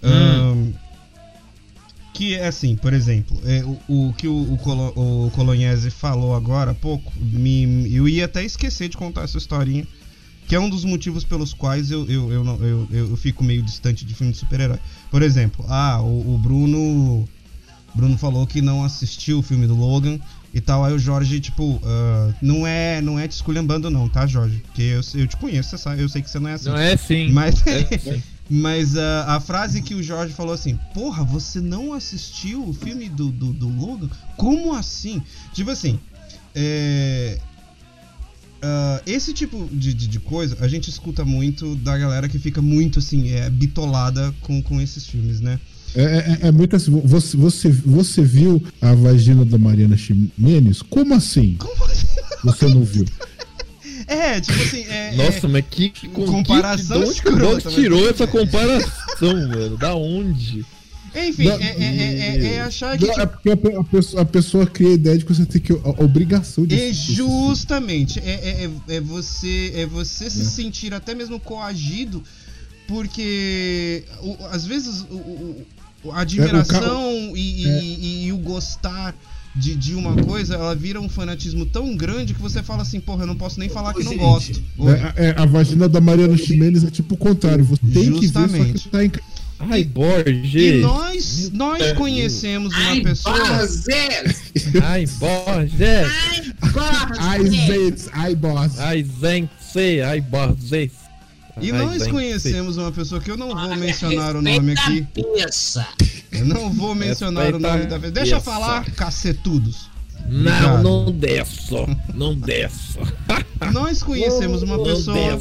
Ahn, que é assim, por exemplo, é, o, o que o, o, Colo- o Colognese falou agora há pouco, me, eu ia até esquecer de contar essa historinha. Que é um dos motivos pelos quais eu, eu, eu, não- eu, eu, fico meio distante de filme de super-herói. Por exemplo, ah, o, o Bruno. Bruno falou que não assistiu o filme do Logan e tal. Aí o Jorge, tipo, ah, não é não é te esculhambando, não, tá, Jorge? Porque eu, eu te conheço, eu sei que você não é assim. Não é sim. Mas, É *laughs* sim. mas ah, a frase que o Jorge falou assim: Porra, você não assistiu o filme do, do, do Logan? Como assim? Tipo assim, é. Ah, esse tipo de, de, de coisa a gente escuta muito da galera que fica muito assim, é, bitolada com, com esses filmes, né? É, é- é muito assim, você, você, você viu a vagina da Mariana Ximenes? Como assim? Como assim? Você não viu? *laughs* É, tipo assim, é. Nossa, mas que, com, Comparação que, de onde, que- de escrota, onde mas tirou tudo essa comparação, *laughs* mano? Da onde? É, enfim, Não, é, é, é, é- é achar que. Não, é tipo, porque a, a pessoa, a pessoa cria a ideia de que você tem que, a, a obrigação de É justamente, é, é, é- é você, é você se sentir até mesmo coagido, porque o- às vezes o- o- o- a admiração e, e- e o gostar de, de uma coisa, ela vira um fanatismo tão grande que você fala assim, porra, eu não posso nem falar que não gosto. É, é, a vagina da Mariana Ximenes é tipo o contrário, você tem que ver, só Justamente. que tá em... Ai, Borges. E nós, nós conhecemos uma pessoa. Ai, Borges. Ai, gente, ai, boss. Ai, gente. Ai, Borges. E Ai, nós conhecemos uma pessoa que eu não vou mencionar o nome aqui. Eu não vou mencionar o nome da vez. Deixa eu falar, cacetudos. Não, Obrigado. não desço. Não desço. *laughs* Nós conhecemos uma pessoa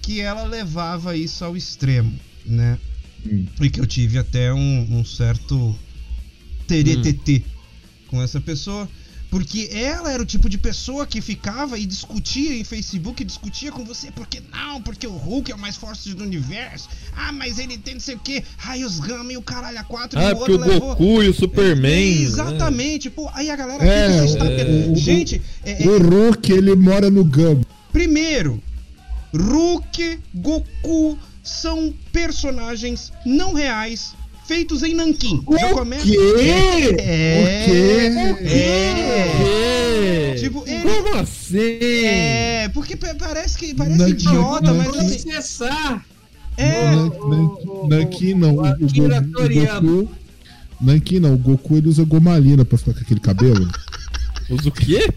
que ela levava isso ao extremo, né? Hum. E que eu tive até um, um certo teretetê com essa pessoa. Porque ela era o tipo de pessoa que ficava e discutia em Facebook, discutia com você, porque não, porque o Hulk é o mais forte do universo. Ah, mas ele tem não sei o que, raios gama e o caralho a quatro e Ah, o porque outro o levou. Goku e o Superman. né? Exatamente, pô. Aí a galera É, estaca- o- o- Gente, é- é- O Hulk, ele mora no Gumbo. Primeiro, Ruki, Goku são personagens não reais feitos em Nanquim. Já começa. quê? É. O quê? É. É. Tipo, ele- Como assim? É, porque pa- parece que parece Nanquim, idiota, mas Nanquim. assim, Processar. é. Nan- Nan- Nanquim não, o, o, o. Goku... Nanquim não, o Goku ele usa gomalina pra ficar com aquele cabelo. Usa o quê?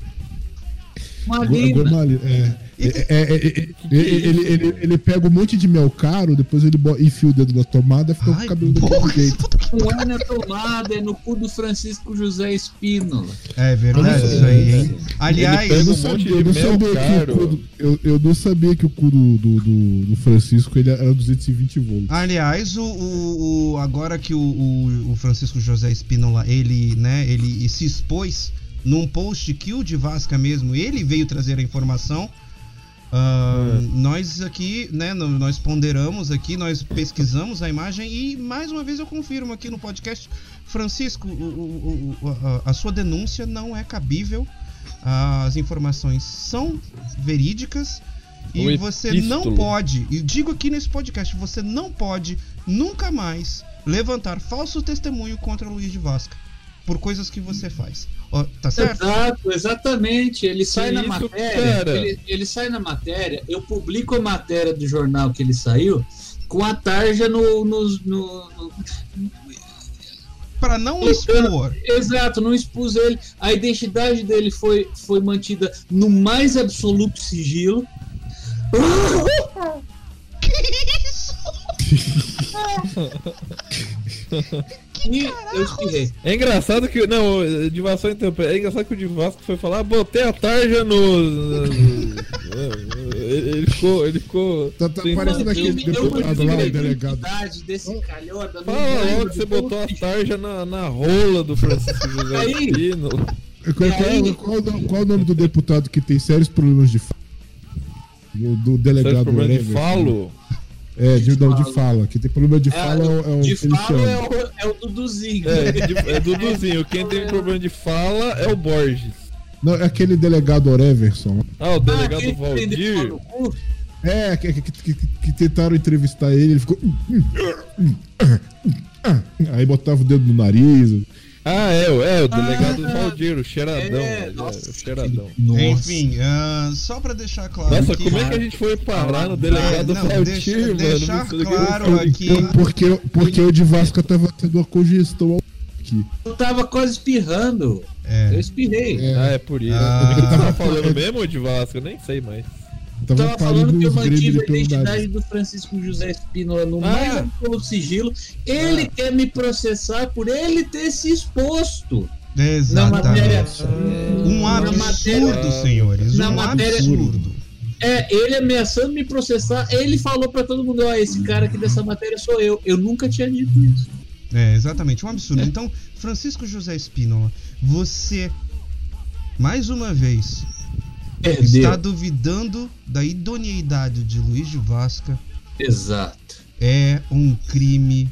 Go- Malina. gomalina, é. É, é, é, é, é ele, ele, ele, pega um monte de mel caro, depois ele enfia o dedo na tomada e fica com o cabelo daquele jeito. Não é na tomada, é no cu do Francisco José Espínola. É verdade, isso aí, hein? Aliás, Eu não sabia, eu não mel sabia que caro. o cu do, eu, eu não sabia que o cu do, do, do- do Francisco ele era 220 volts. Aliás, o, o- o- agora que o, o- o Francisco José Espínola ele, né, ele se expôs num post que o de Vasca mesmo, ele veio trazer a informação. Ah, Nós aqui, né, nós ponderamos aqui, nós pesquisamos a imagem e mais uma vez eu confirmo aqui no podcast, Francisco, o- o- a, a sua denúncia não é cabível. As informações são verídicas e O você epístolo. não pode, e digo aqui nesse podcast, você não pode nunca mais levantar falso testemunho contra Luiz de Vasca por coisas que você faz. Ó, tá certo? Exato, exatamente. Ele sai na isso, matéria. cara? Ele, ele sai na matéria. Eu publico a matéria do jornal que ele saiu com a tarja no. no, no- no- Pra não expor. exato, não expus ele. A identidade dele foi, foi mantida no mais absoluto sigilo. *laughs* Que isso? *laughs* aqui, eu. É engraçado que. Não, de Vasco interromper. É engraçado que o de Vasco foi falar, ah, botei a tarja no. *laughs* ele ficou. Ele ficou. Tá, tá parecendo aquele deputado lá, o delegado. desse calhorda. não Fala logo que você botou a tarja na, na rola do Francisco José *laughs* Aí. Espino. Qual, qual- qual o nome- qual o nome do deputado que tem sérios problemas de fala? Do, do delegado o problema de Everson. falo? É, de, não, de fala. fala. Que tem problema de fala é, o- é o de fala é o, é o Duduzinho. É, de- é Duduzinho. Quem tem problema de fala é o Borges. Não, é aquele delegado Oreverson. Ah, o delegado prendeu Valdir. no cu. É, que- que- que- que tentaram entrevistar ele, ele ficou. Aí botava o dedo no nariz. Ah, é, o- é o delegado Valdir, o cheiradão. é, ele nossa, o cheiradão. Nossa. Enfim, ah, só pra deixar claro. Nossa, que- como é que a gente foi parar no delegado É, não, Valdir, deixa- mano? deixar aqui claro aqui. Porque, porque o de Vasco tava tendo uma congestão aqui. Eu tava quase espirrando. É. Eu espirrei. É. Ah, é por isso. Ah. O que você tava É. falando mesmo de Vasco? Eu nem sei mais. Tava, Tava falando que eu mantive a identidade do Francisco José Espínola no Ah. mais absoluto sigilo. Ele Ah. quer me processar por ele ter se exposto na Exatamente. matéria. Um Na absurdo, matéria- senhores. na um matéria- absurdo. É, ele ameaçando me processar, ele falou pra todo mundo: ó, esse cara aqui dessa matéria sou eu. Eu nunca tinha dito isso. É, exatamente, um absurdo. Então, Francisco José Espínola, você, mais uma vez, está duvidando da idoneidade de Luiz de Vasca. Exato. É um crime,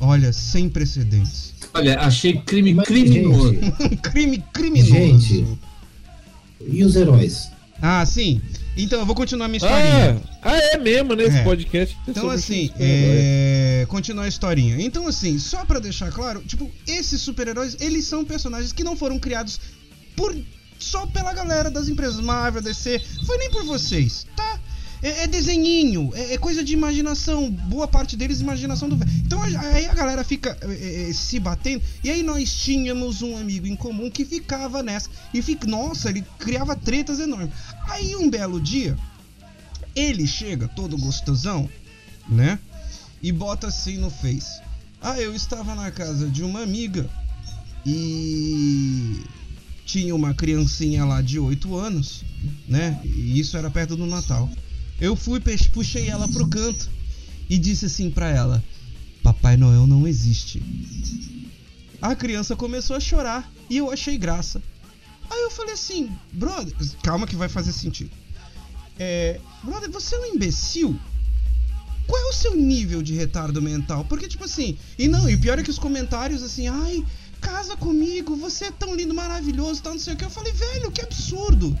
olha, sem precedentes. Olha, achei crime Mas, criminoso. gente, *laughs* Um crime criminoso. Gente. E os heróis? Ah, sim. Então, eu vou continuar minha historinha. Ah, ah, é mesmo, nesse É. podcast. Então, sobre assim, super-herói. é... continuar a historinha. Então, assim, só pra deixar claro, tipo, esses super-heróis, eles são personagens que não foram criados por só pela galera das empresas Marvel, DC, foi nem por vocês, tá? É, é desenhinho, é, é coisa de imaginação, boa parte deles imaginação do velho. Então aí a galera fica é, é, se batendo, e aí nós tínhamos um amigo em comum que ficava nessa, e fica, nossa, ele criava tretas enormes. Aí um belo dia, ele chega todo gostosão, né? E bota assim no Face. Ah, eu estava na casa de uma amiga e tinha uma criancinha lá de 8 anos, né? E isso era perto do Natal. Eu fui, puxei ela pro canto e disse assim pra ela: Papai Noel não existe. A criança começou a chorar e eu achei graça. Aí eu falei assim, brother, calma que vai fazer sentido. É, brother, você é um imbecil? Qual é o seu nível de retardo mental? Porque, tipo assim, e não, e pior é que os comentários assim, ai, casa comigo, você é tão lindo, maravilhoso, tal, não sei o que. Eu falei, velho, que absurdo.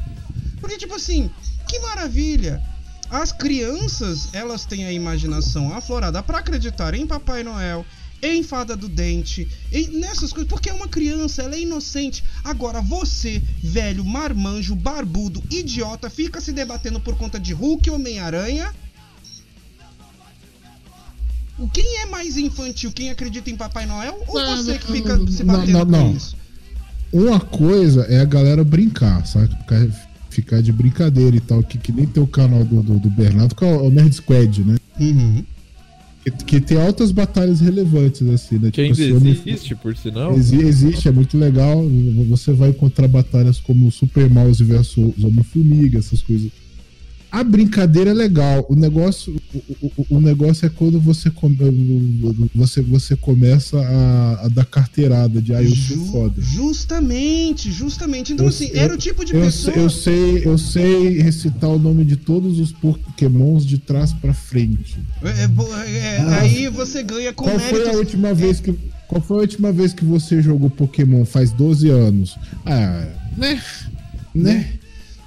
Porque, tipo assim, que maravilha. As crianças, elas têm a imaginação aflorada pra acreditar em Papai Noel, em Fada do Dente, em, nessas coisas, porque é uma criança, ela é inocente. Agora, você, velho, marmanjo, barbudo, idiota, fica se debatendo por conta de Hulk e Homem-Aranha. Quem é mais infantil? Quem acredita em Papai Noel? Ou Não, você que não, fica se não, batendo não, com não. isso? Uma coisa é a galera brincar, sabe? Ficar, ficar de brincadeira e tal, que, que nem tem o canal do, do, do Bernardo, que é o Nerd Squad, né? Uhum. Que, que tem altas batalhas relevantes, assim, né? Que Tipo, ainda assim, existe, por sinal. Exi- Existe, é muito legal. Você vai encontrar batalhas como Super Mouse versus Homem-Formiga, essas coisas. A brincadeira é legal. O negócio, o, o- o negócio é quando você, come- você, você começa a, a dar carteirada de ah, eu sou Ju- foda. Justamente, justamente. Então, Eu assim, sei- era o tipo de Eu, pessoa. eu sei, eu sei recitar o nome de todos os pokémons de trás pra frente. É, é, bo- é, Ah. aí você ganha com Qual foi a última vez que qual foi a última vez que você jogou Pokémon? Faz 12 anos. Ah, né? Né?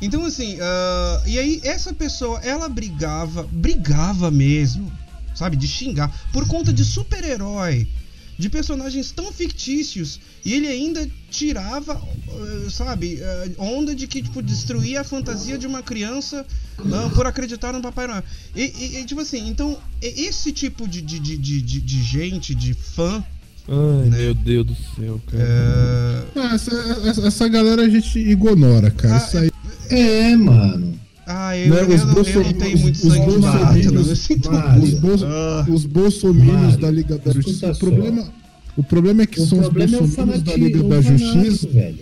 Então, assim, ah, e aí essa pessoa, ela brigava, brigava mesmo, sabe, de xingar, por conta de super-herói, de personagens tão fictícios, e ele ainda tirava, ah, sabe, ah, onda de que, tipo, destruía a fantasia de uma criança por acreditar no Papai Noel. E, e- e, tipo assim, então, esse tipo de, de, de, de, de- de gente, de fã, Ai, né? meu Deus do céu, cara. ah, Ah, essa, essa- essa galera a gente ignora, cara. Ah, Isso aí. É, mano. ah, eu, Né, eu, os não, eu bolso- não tenho os- muito os sangue de bolsominions- não, eu sinto Os, bolso, Ah. os bolsominions da Liga da Justiça. O problema, O problema é que O são os é bolsominions da fanatismo, Liga da Justiça. velho.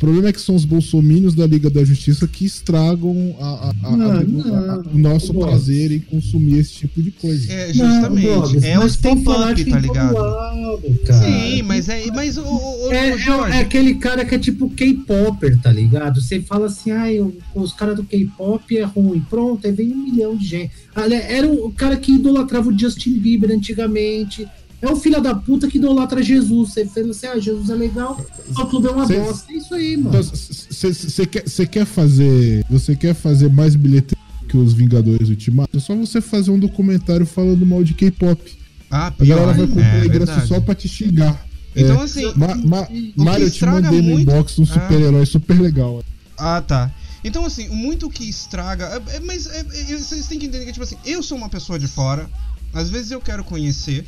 O problema é que são os bolsominions da Liga da Justiça que estragam a- a- a- Não, a- não, a- o nosso Bob. prazer em consumir esse tipo de coisa. É, Não, justamente. Bob, é os tem pop-up, tá ligado? lado, cara. Sim, mas é. Mas o, o, É, o é- é aquele cara que é tipo K-Popper, tá ligado? Você fala assim, ai, o- os caras do K-Pop é ruim. Pronto, aí vem um milhão de gente. Era o cara que idolatrava o Justin Bieber antigamente. É o filho da puta que idolatra Jesus. Você fala assim, ah, Jesus é legal, o clube é uma Cê- bosta. É isso aí, mano. Você quer, cê quer fazer. Você quer fazer mais bilheteria que os Vingadores Ultimato? É só você fazer um documentário falando mal de K-pop. Ah, A pior. galera vai comprar é, ingresso verdade. só pra te xingar. Então, É. assim. Ma, Mário, eu te mandei no inbox um Ah. super-herói super legal. Ah, tá. Então, assim, muito que estraga. é- é- mas é- é- vocês têm que entender que, tipo assim, eu sou uma pessoa de fora. Às vezes eu quero conhecer.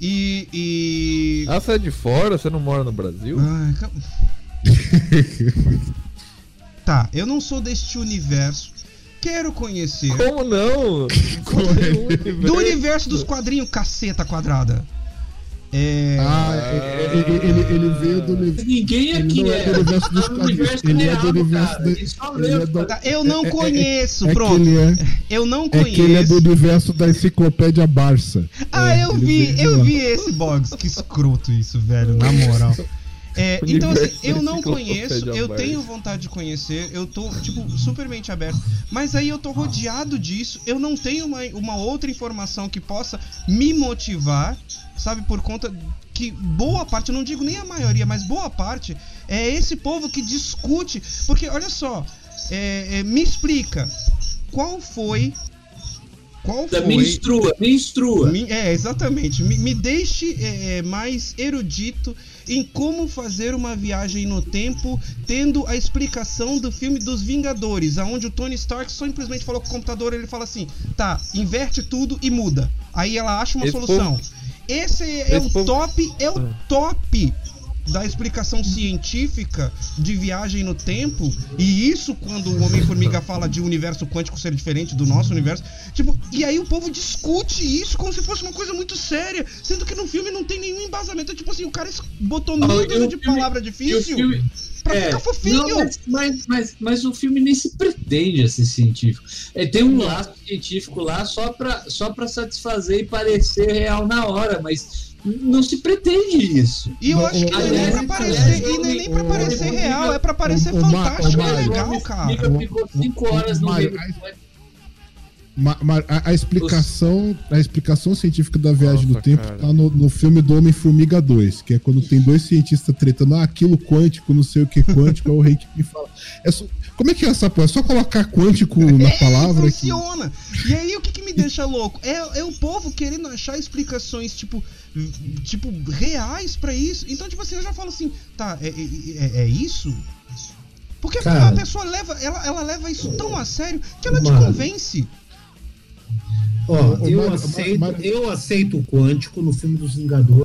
E. e... Ah, você é de fora? Você não mora no Brasil? Ai, calma. *laughs* tá, eu não sou deste universo. Quero conhecer. Como não? *laughs* Do universo dos quadrinhos, caceta quadrada. É. Ah, é- é- ele, ele, ele veio do universo. Ninguém Ele aqui não é é. do universo dos Tá quadrinhos. Ele é do universo. cara. da- Ele só ele leu, é Eu não é- é- conheço, é pronto. ele é, Eu não é conheço. que ele é do universo da enciclopédia Barça. Ah, É, eu ele vi, eu vi esse box. Que escroto isso, velho, na moral. *laughs* É, *laughs* então, assim, eu não conheço, eu tenho vontade de conhecer, eu tô, tipo, super mente aberto. Mas aí eu tô rodeado disso, eu não tenho uma, uma outra informação que possa me motivar, sabe, por conta que boa parte, eu não digo nem a maioria, mas boa parte, é esse povo que discute. Porque, olha só, é, é, me explica, qual foi. Qual foi. menstrua, menstrua. Me- é, exatamente. Me, me deixe é, é, mais erudito em como fazer uma viagem no tempo, tendo a explicação do filme dos Vingadores, aonde o Tony Stark simplesmente falou com o computador, ele fala assim, tá, inverte tudo e muda. Aí ela acha uma Esse solução. Esse é, é esse o povo- top, é o Ah. top da explicação científica de viagem no tempo, e isso quando o Homem-Formiga fala de universo quântico ser diferente do nosso universo, tipo, e aí o povo discute isso como se fosse uma coisa muito séria, sendo que no filme não tem nenhum embasamento, tipo assim, o cara botou Ah, meia e dúzia o de palavra difícil pra é, ficar fofinho. não, mas, mas, mas, mas o filme nem se pretende ser científico. É, tem um laço científico lá só pra, só pra satisfazer e parecer real na hora, mas não se pretende isso. E eu acho que não é nem pra parecer, e não é nem pra parecer real, é pra parecer fantástico e Mário- legal, cara. Ficou cinco horas no meio. A, a explicação, a explicação científica da viagem Nossa, do tempo cara. tá no, no filme do Homem-Formiga 2, que é quando tem dois cientistas tretando, ah, aquilo quântico, não sei o que quântico, é o rei que me fala. É só- como é que é essa porra? É só colocar quântico na *laughs* É, palavra que. funciona. E aí o que, que me deixa louco? É, é o povo querendo achar explicações, tipo, tipo, reais pra isso. Então, tipo assim, eu já falo assim, tá, é, é- é- é isso? Porque Cara. a pessoa leva, ela, ela leva isso tão a sério que ela te Mano. convence. Ó, eu, Mário, aceito, eu aceito o quântico no filme dos Vingadores.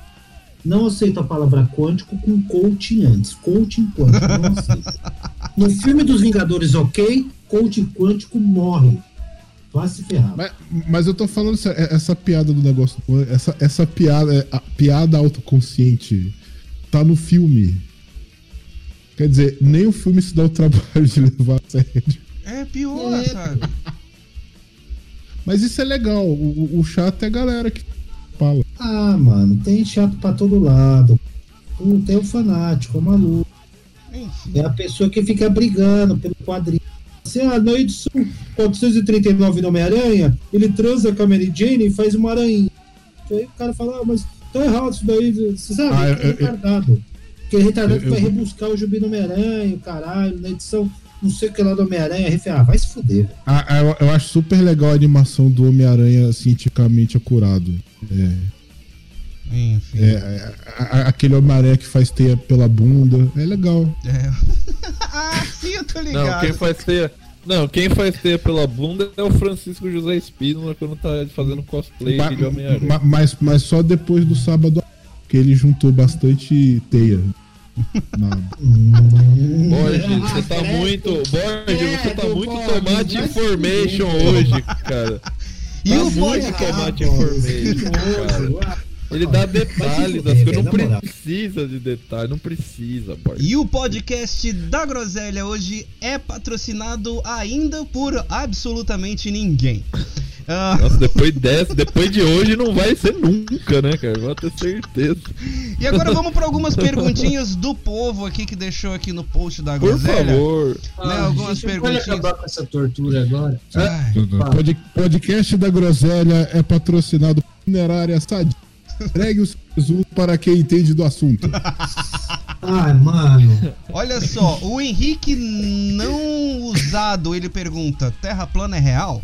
Não aceito a palavra quântico com coaching antes. Coaching quântico, não aceito. *laughs* No filme dos Vingadores, ok, coaching quântico morre. Vai se ferrar. Mas, mas eu tô falando sério, é- essa piada do negócio, essa, essa piada, é, a piada autoconsciente tá no filme. Quer dizer, nem o filme se dá o trabalho de levar a sério. É pior, É. sabe? Mas isso é legal. O, o- chato é a galera que fala. Ah, mano, tem chato pra todo lado. Tem o fanático, o maluco. É a pessoa que fica brigando pelo quadrinho. Assim, ah, na edição 439 do Homem-Aranha, ele transa com a Mary Jane e faz uma aranha. Aí o cara fala, ah, mas tá errado isso daí. Você sabe? Ah, é eu- retardado. Porque é retardado eu- vai rebuscar o Jubi do Homem-Aranha, o caralho, na edição não sei o que lá do Homem-Aranha. Ah, vai se fuder. Ah, ah, eu, eu acho super legal a animação do Homem-Aranha cientificamente acurado. É, Enfim. é, é, a- a- aquele Homem-Aranha que faz teia pela bunda. É legal. É. *laughs* ah, sim, eu tô Não, ligado. quem faz teia. Não, quem faz teia pela bunda é o Francisco José Espínola quando tá fazendo cosplay Ma- de Homem-Aranha. ma- mas, mas só depois do sábado que ele juntou bastante teia. *laughs* Borges, Ah, você tá credo. muito. Borges, você tá muito tomate information hoje, cara. E Tá o muito tomate Ah, information, que cara. Ah, Ele dá detalhes das fuder, coisas. Não moral. precisa de detalhe, não precisa, boy. E o podcast da Groselha hoje é patrocinado ainda por absolutamente ninguém. *laughs* Ah, Nossa, depois dessa, depois de hoje não vai ser nunca, né, cara? Vou ter certeza. e agora *laughs* vamos para algumas perguntinhas do povo aqui que deixou aqui no post da Por Groselha. favor. Né, algumas gente, não perguntinhas. Pode acabar com essa tortura agora. Ai, Pod- podcast da Groselha é patrocinado por Minerária Sadia. Entregue os Jesus para quem entende do assunto. Ai, mano. olha só, o Henrique não usado, ele pergunta: Terra plana é real?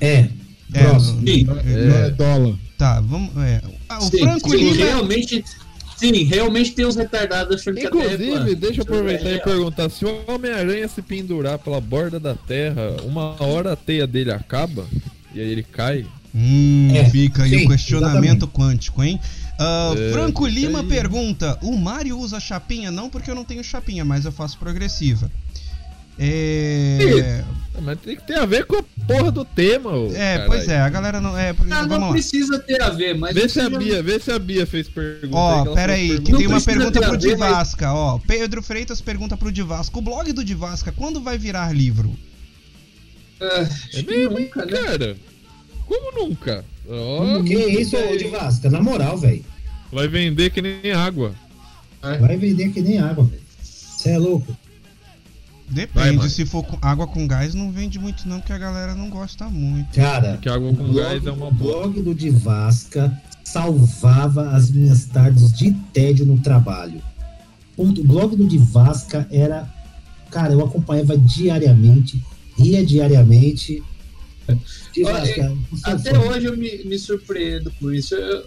É. É, Próximo. Sim, Não é dólar. Tá, vamos. é. Ah, o sim, Franco sim, Lima. realmente. Sim, realmente tem uns retardados achando que a Terra é Inclusive, plana. deixa eu aproveitar É e perguntar: se o Homem-Aranha se pendurar pela borda da Terra, uma hora a teia dele acaba e aí ele cai. Hum, É, fica aí sim, o questionamento exatamente. quântico, hein? Ah, É, Franco Lima aí. pergunta: o Mario usa chapinha? Não, porque eu não tenho chapinha, mas eu faço progressiva. É. Ah, Mas tem que ter a ver com a porra do tema, ô, É, caralho. pois é, a galera não. É, Ah, não vamos lá. precisa ter a ver, mas. Vê se a Bia, vê se a Bia fez pergunta. Ó, pera aí, pergunta. que tem uma pergunta pro mas- Divasca, ó. Pedro Freitas pergunta pro Divasca: o blog do Divasca, quando vai virar livro? Ah, É mesmo, hein, nunca, né? cara? Como nunca? Ó, Que isso, ô de Vasca? Na moral, velho. vai vender que nem água. Vai vender que nem água, velho. Você é louco? Vai, Depende, mano. se for com água com gás, não vende muito, não, porque a galera não gosta muito. Cara, Porque água com o gás é uma boa. blog do Divasca salvava as minhas tardes de tédio no trabalho. Ponto. O blog do Divasca era. Cara, eu acompanhava diariamente, ria diariamente. Até hoje eu me, me surpreendo com isso. Eu,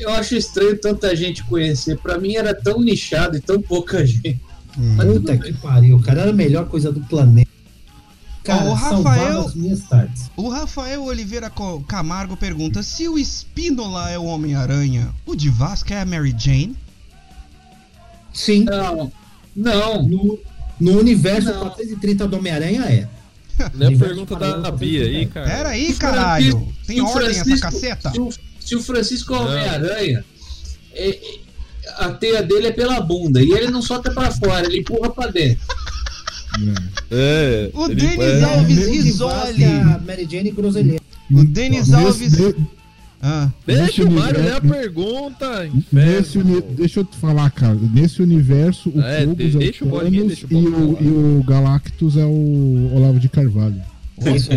eu acho estranho tanta gente conhecer. Pra mim era tão nichado e tão pouca gente. Hum. Puta que pariu, cara. Era a melhor coisa do planeta. Cara, o Rafael- salvava as minhas tardes. O Rafael Oliveira Camargo pergunta: se o Espínola é o Homem-Aranha, o Divasca é a Mary Jane? Sim, Não, não. no, no universo Não. 430 do Homem-Aranha é. Lê a Universo pergunta da Bia aí, cara. Pera aí, caralho! Tem ordem essa caceta? Se o, se o Francisco é. Homem-Aranha, é- é- a teia dele é pela bunda. E ele não solta pra fora, ele empurra pra dentro. É. O Denis é, Alves a Mary Jane Groselheira. O Denis Alves. Ah, Deixa o Mário ler a universo- pergunta, Nesse inferno. uni... Deixa eu te falar, cara. Nesse universo, o É, Phobos é deixa o Thanos e, o, e o Galactus é o Olavo de Carvalho. Isso.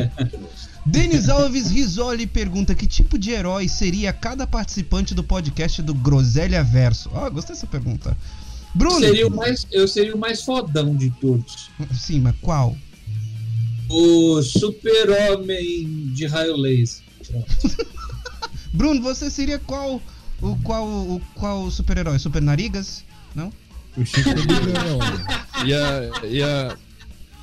Denis Alves Risoli pergunta que tipo de herói seria cada participante do podcast do Groselha Verso. Ah, gostei dessa pergunta. Bruno! Seria o mais, eu seria o mais fodão de todos. Sim, mas qual? O super-homem de raio laser. *laughs* Bruno, você seria qual o qual o qual super-herói? Super Narigas? Não? O Chico é E a. E a.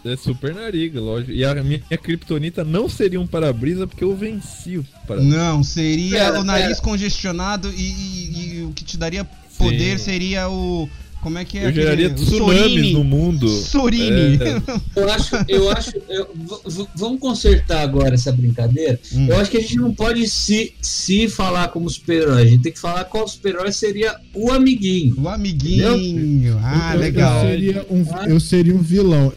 É super nariga, lógico. E a minha kryptonita não seria um para-brisa porque eu venci o para-brisa. Não, seria Pera, o nariz pera. congestionado e, e- e o que te daria poder Sim. seria o como é que é? Eu geraria tsunamis no mundo. Sorini. É. *laughs* Eu acho, eu acho. eu- vamos consertar agora essa brincadeira. Hum. Eu acho que a gente não pode se, se falar como super-herói. A gente tem que falar qual super-herói seria o amiguinho. O amiguinho. Ah, Eu- legal. Eu seria um, eu seria um vilão.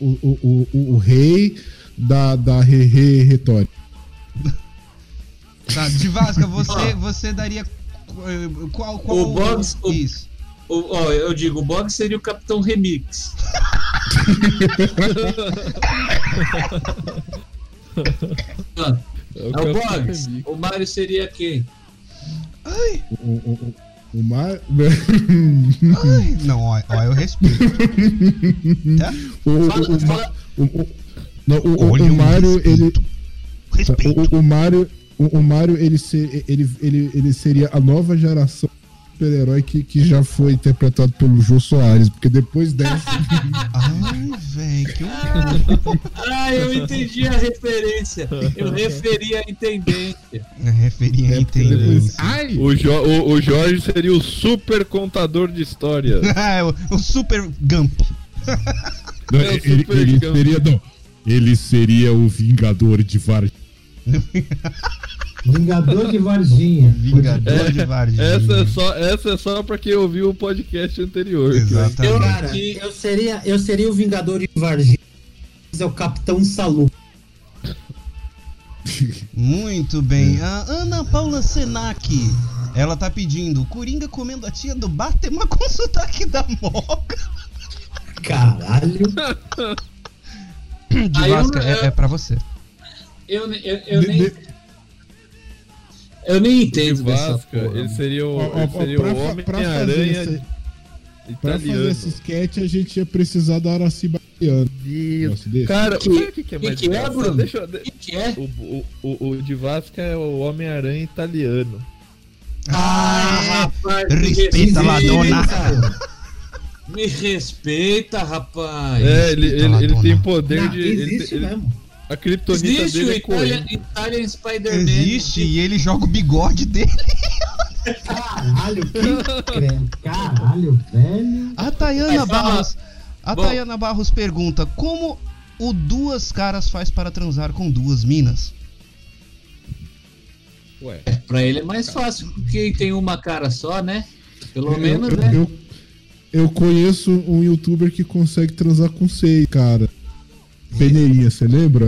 O, o, o, o, o rei da, da re, re, retórica. Tá, de Vasca, você, *laughs* você daria eh, qual qual O o- isso? O- ó, eu digo, o Bog seria o Capitão Remix. Ah, *laughs* É é o Boggs. Remix. O Mario seria quem? O, o, o, o Mar... *laughs* Ai, não, ó, ó, eu respeito. *laughs* o, o, Fala- o, fala- o, o, não, o, o, Olha o o Mario, ele. respeito. O, o Mario, o, o Mario ele, ser, ele, ele, ele seria a nova geração super-herói que, que já foi interpretado pelo Jô Soares, porque depois dessa. *laughs* Ai, velho, que horror. Ah, eu entendi a referência. Eu referi a intendência. É, Referia a é, ai! O, Jo- o- o Jorge seria o super contador de histórias. *laughs* Ah, o, o Super Gump. Não, É o ele, super ele gigante. seria, não, ele seria o Vingador de Var. *laughs* Vingador de Varginha. Vingador de Varginha. Essa é só, essa é só pra quem ouviu o podcast anterior. vai- Exatamente. Eu- Cara, eu seria, eu seria o Vingador de Varginha. É o Capitão Salu. Muito bem. A Ana Paula Senac. Ela tá pedindo Coringa comendo a tia do Batman com sotaque da Moca. Caralho. De Aí eu Vasca, não- é, é pra você. Eu, eu, eu De- nem. de- Eu nem entendo dessa Vasca, porra. ele seria o, Ó, ó, ele seria pra o Homem-Aranha Pra fazer esse sketch, a gente ia precisar da Araci Baiano. Cara, Que- o que, que é que mais que é, engraçado? Bruno? Deixa que, que é? o, o, o, o de Vasca é o Homem-Aranha italiano. Ah, rapaz, me respeita, Madonna. Me respeita, rapaz. É, ele, ele, ele tem poder Não, de. ele- existe ele- mesmo. A criptonita Existe o dele é Italian. Italian Spider-Man. Existe e ele joga o bigode dele. Caralho, que. Caralho, velho. A Tayana Barros. A Bom. Tayana Barros pergunta: Como o Duas Caras faz para transar com duas minas? Ué, Pra ele é mais fácil, porque tem uma cara só, né? Pelo Eu- menos, eu, né? eu, eu conheço um youtuber que consegue transar com seis, cara. Peneirinha, você lembra?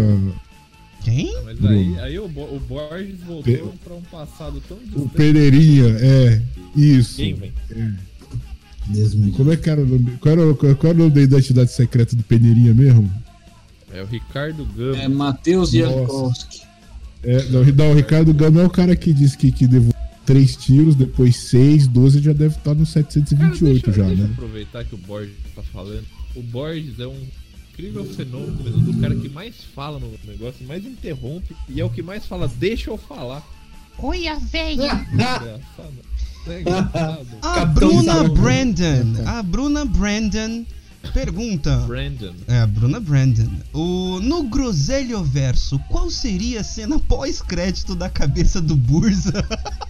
Quem? mas aí, aí o, Bo- o Borges voltou Pe- pra um passado tão O. Peneirinha, é. Isso. Quem, velho? Mesmo. Como é que era o nome? Qual era, o- qual era o nome da identidade secreta do Peneirinha mesmo? É o Ricardo Gama. É Matheus. Jankowski. É, não, não, o Ricardo Gama é o cara que disse que, que levou três tiros, depois seis, 12 já deve estar no Cara, 728 deixa, já, deixa eu né? aproveitar que o Borges tá falando. O Borges é um incrível fenômeno do cara que mais fala no negócio, mais interrompe e é o que mais fala, deixa eu falar. Olha, velho. Engraçado. É engraçado. A Bruna. Brandon. A Bruna Brandon pergunta. Brandon. É, a Bruna Brandon. O, no Groselho Verso, qual seria a cena pós-crédito da cabeça do Burza? *laughs*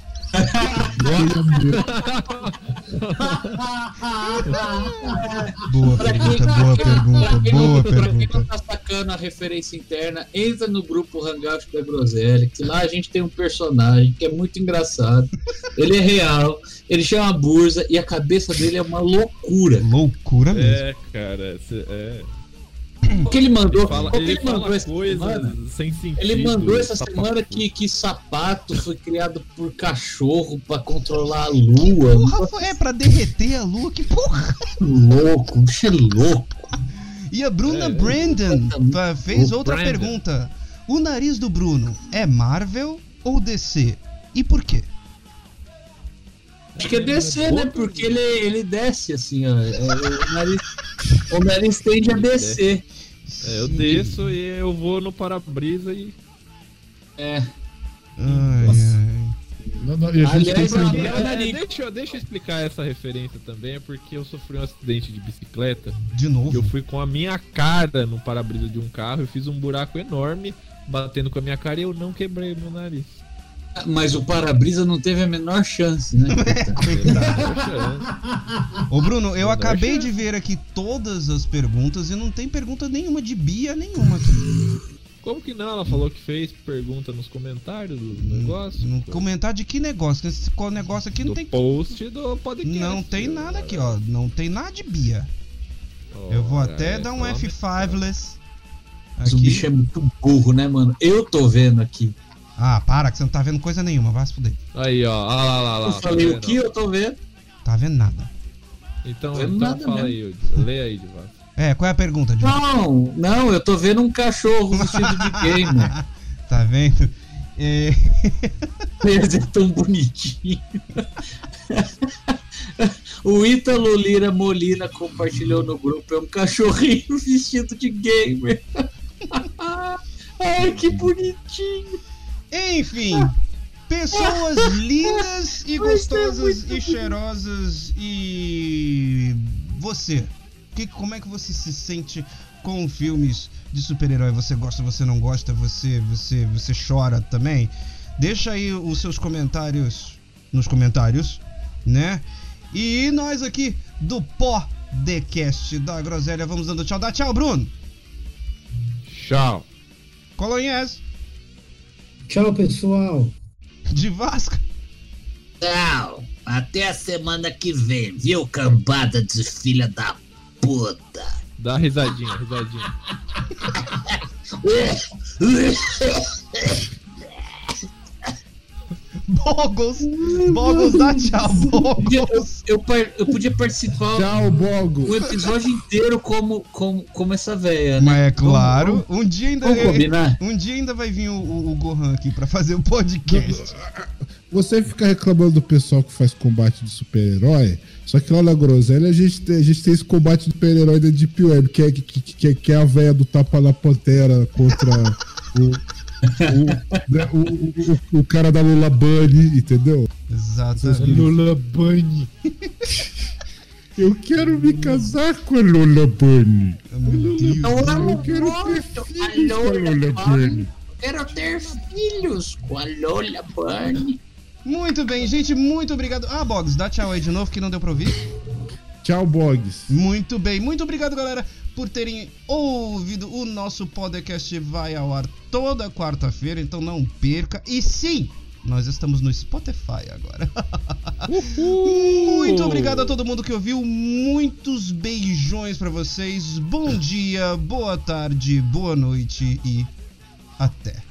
boa Pra quem- pergunta, boa pra quem- pergunta, boa não- Pra quem pergunta. não tá sacando a referência interna, entra no grupo Hangout da Groselha, que lá a gente tem um personagem que é muito engraçado. Ele é real, ele chama Burza e a cabeça dele é uma loucura. Loucura mesmo. É, cara, é. O *clears throat* que ele mandou, Ele fala, o que ele ele mandou fala essa semana? sem sentido. Ele mandou essa sapato. semana que, que sapato foi criado por cachorro pra controlar a lua. Porra, foi- é pra derreter a lua, que porra! *laughs* Louco, bicho é louco. E a Bruna É. Brandon fa- fez O outra Brandon. pergunta. O nariz do Bruno é Marvel ou DC? E por quê? Acho que é descer, né? Porque ele, ele desce assim, ó. É, o, nariz, o nariz tende a descer. É, eu desço e eu vou no para-brisa e. É. Ai, Nossa. ai. Não, não, e a gente tem Aliás, que É É, deixa, eu- deixa eu explicar essa referência também, é porque eu sofri um acidente de bicicleta. De novo. Eu fui com a minha cara no para-brisa de um carro, eu fiz um buraco enorme batendo com a minha cara e eu não quebrei meu nariz. Mas o para-brisa não teve a menor chance, né? *laughs* Ô Bruno, eu acabei chance. de ver aqui todas as perguntas e não tem pergunta nenhuma de Bia nenhuma aqui. Como que não? Ela falou que fez pergunta nos comentários do negócio. Não comentar de que negócio? Esse negócio aqui não do tem. post do podcast. Não tem nada aqui, ó. Não tem nada de Bia. Eu vou até essa dar um é uma F5less. Mas o bicho é muito burro, né, mano? Eu tô vendo aqui. Ah, para, que você não tá vendo coisa nenhuma, vai se fuder. Aí, ó. Ah, lá, lá, lá. eu tá falei o que eu tô vendo. Tá vendo nada. Então, Vendo então nada fala mesmo. aí. Lê aí, Divato. É, qual é a pergunta, Diogo? Não, não, eu tô vendo um cachorro vestido de gamer. *laughs* Tá vendo? É, *laughs* Ele é tão bonitinho. *laughs* O Ítalo Lira Molina compartilhou no grupo. É um cachorrinho vestido de gamer. Ai, que bonitinho. Enfim, pessoas *laughs* lindas e gostosas e cheirosas e você, que, como é que você se sente com filmes de super-herói? Você gosta, você não gosta, você, você, você chora também? Deixa aí os seus comentários nos comentários, né? E nós aqui do Pó Decast da Groselha vamos dando tchau. Dá tchau, Bruno. Tchau. Colonhas. Tchau, pessoal. de Vasco. Tchau. Até a semana que vem, viu, cambada de filha da puta. Dá uma risadinha, risadinha. *laughs* Bogos! Bogos, dá tchau, Eu, Bogos! eu, par- eu podia participar Tchau, Bogo. o episódio inteiro como, como, como essa véia, né? Mas é claro, um dia ainda. Vamos combinar? Um dia ainda vai vir o, o, o Gohan aqui pra fazer o podcast. Você fica reclamando do pessoal que faz combate de super-herói, só que lá na Groselha a gente tem, a gente tem esse combate de super-herói da Deep Web, que é, que, que, é- que é a véia do tapa na pantera contra *laughs* o, o, né, o, o, o- cara da Lula Bunny, entendeu? Exatamente. Lula Bunny. Eu quero me casar com a Lola Bunny. Meu Deus. Eu quero ter filhos com a Lola Bunny. Quero ter filhos com a Lola Bunny. Muito bem, gente, muito obrigado. Ah, Boggs, dá tchau aí de novo que não deu pra ouvir. Tchau, Boggs. Muito bem, muito obrigado, galera, por terem ouvido. O nosso podcast vai ao ar toda quarta-feira, então não perca. E sim, nós estamos no Spotify agora. *laughs* Muito obrigado a todo mundo que ouviu. Muitos beijões pra vocês. Bom dia, boa tarde, boa noite e até.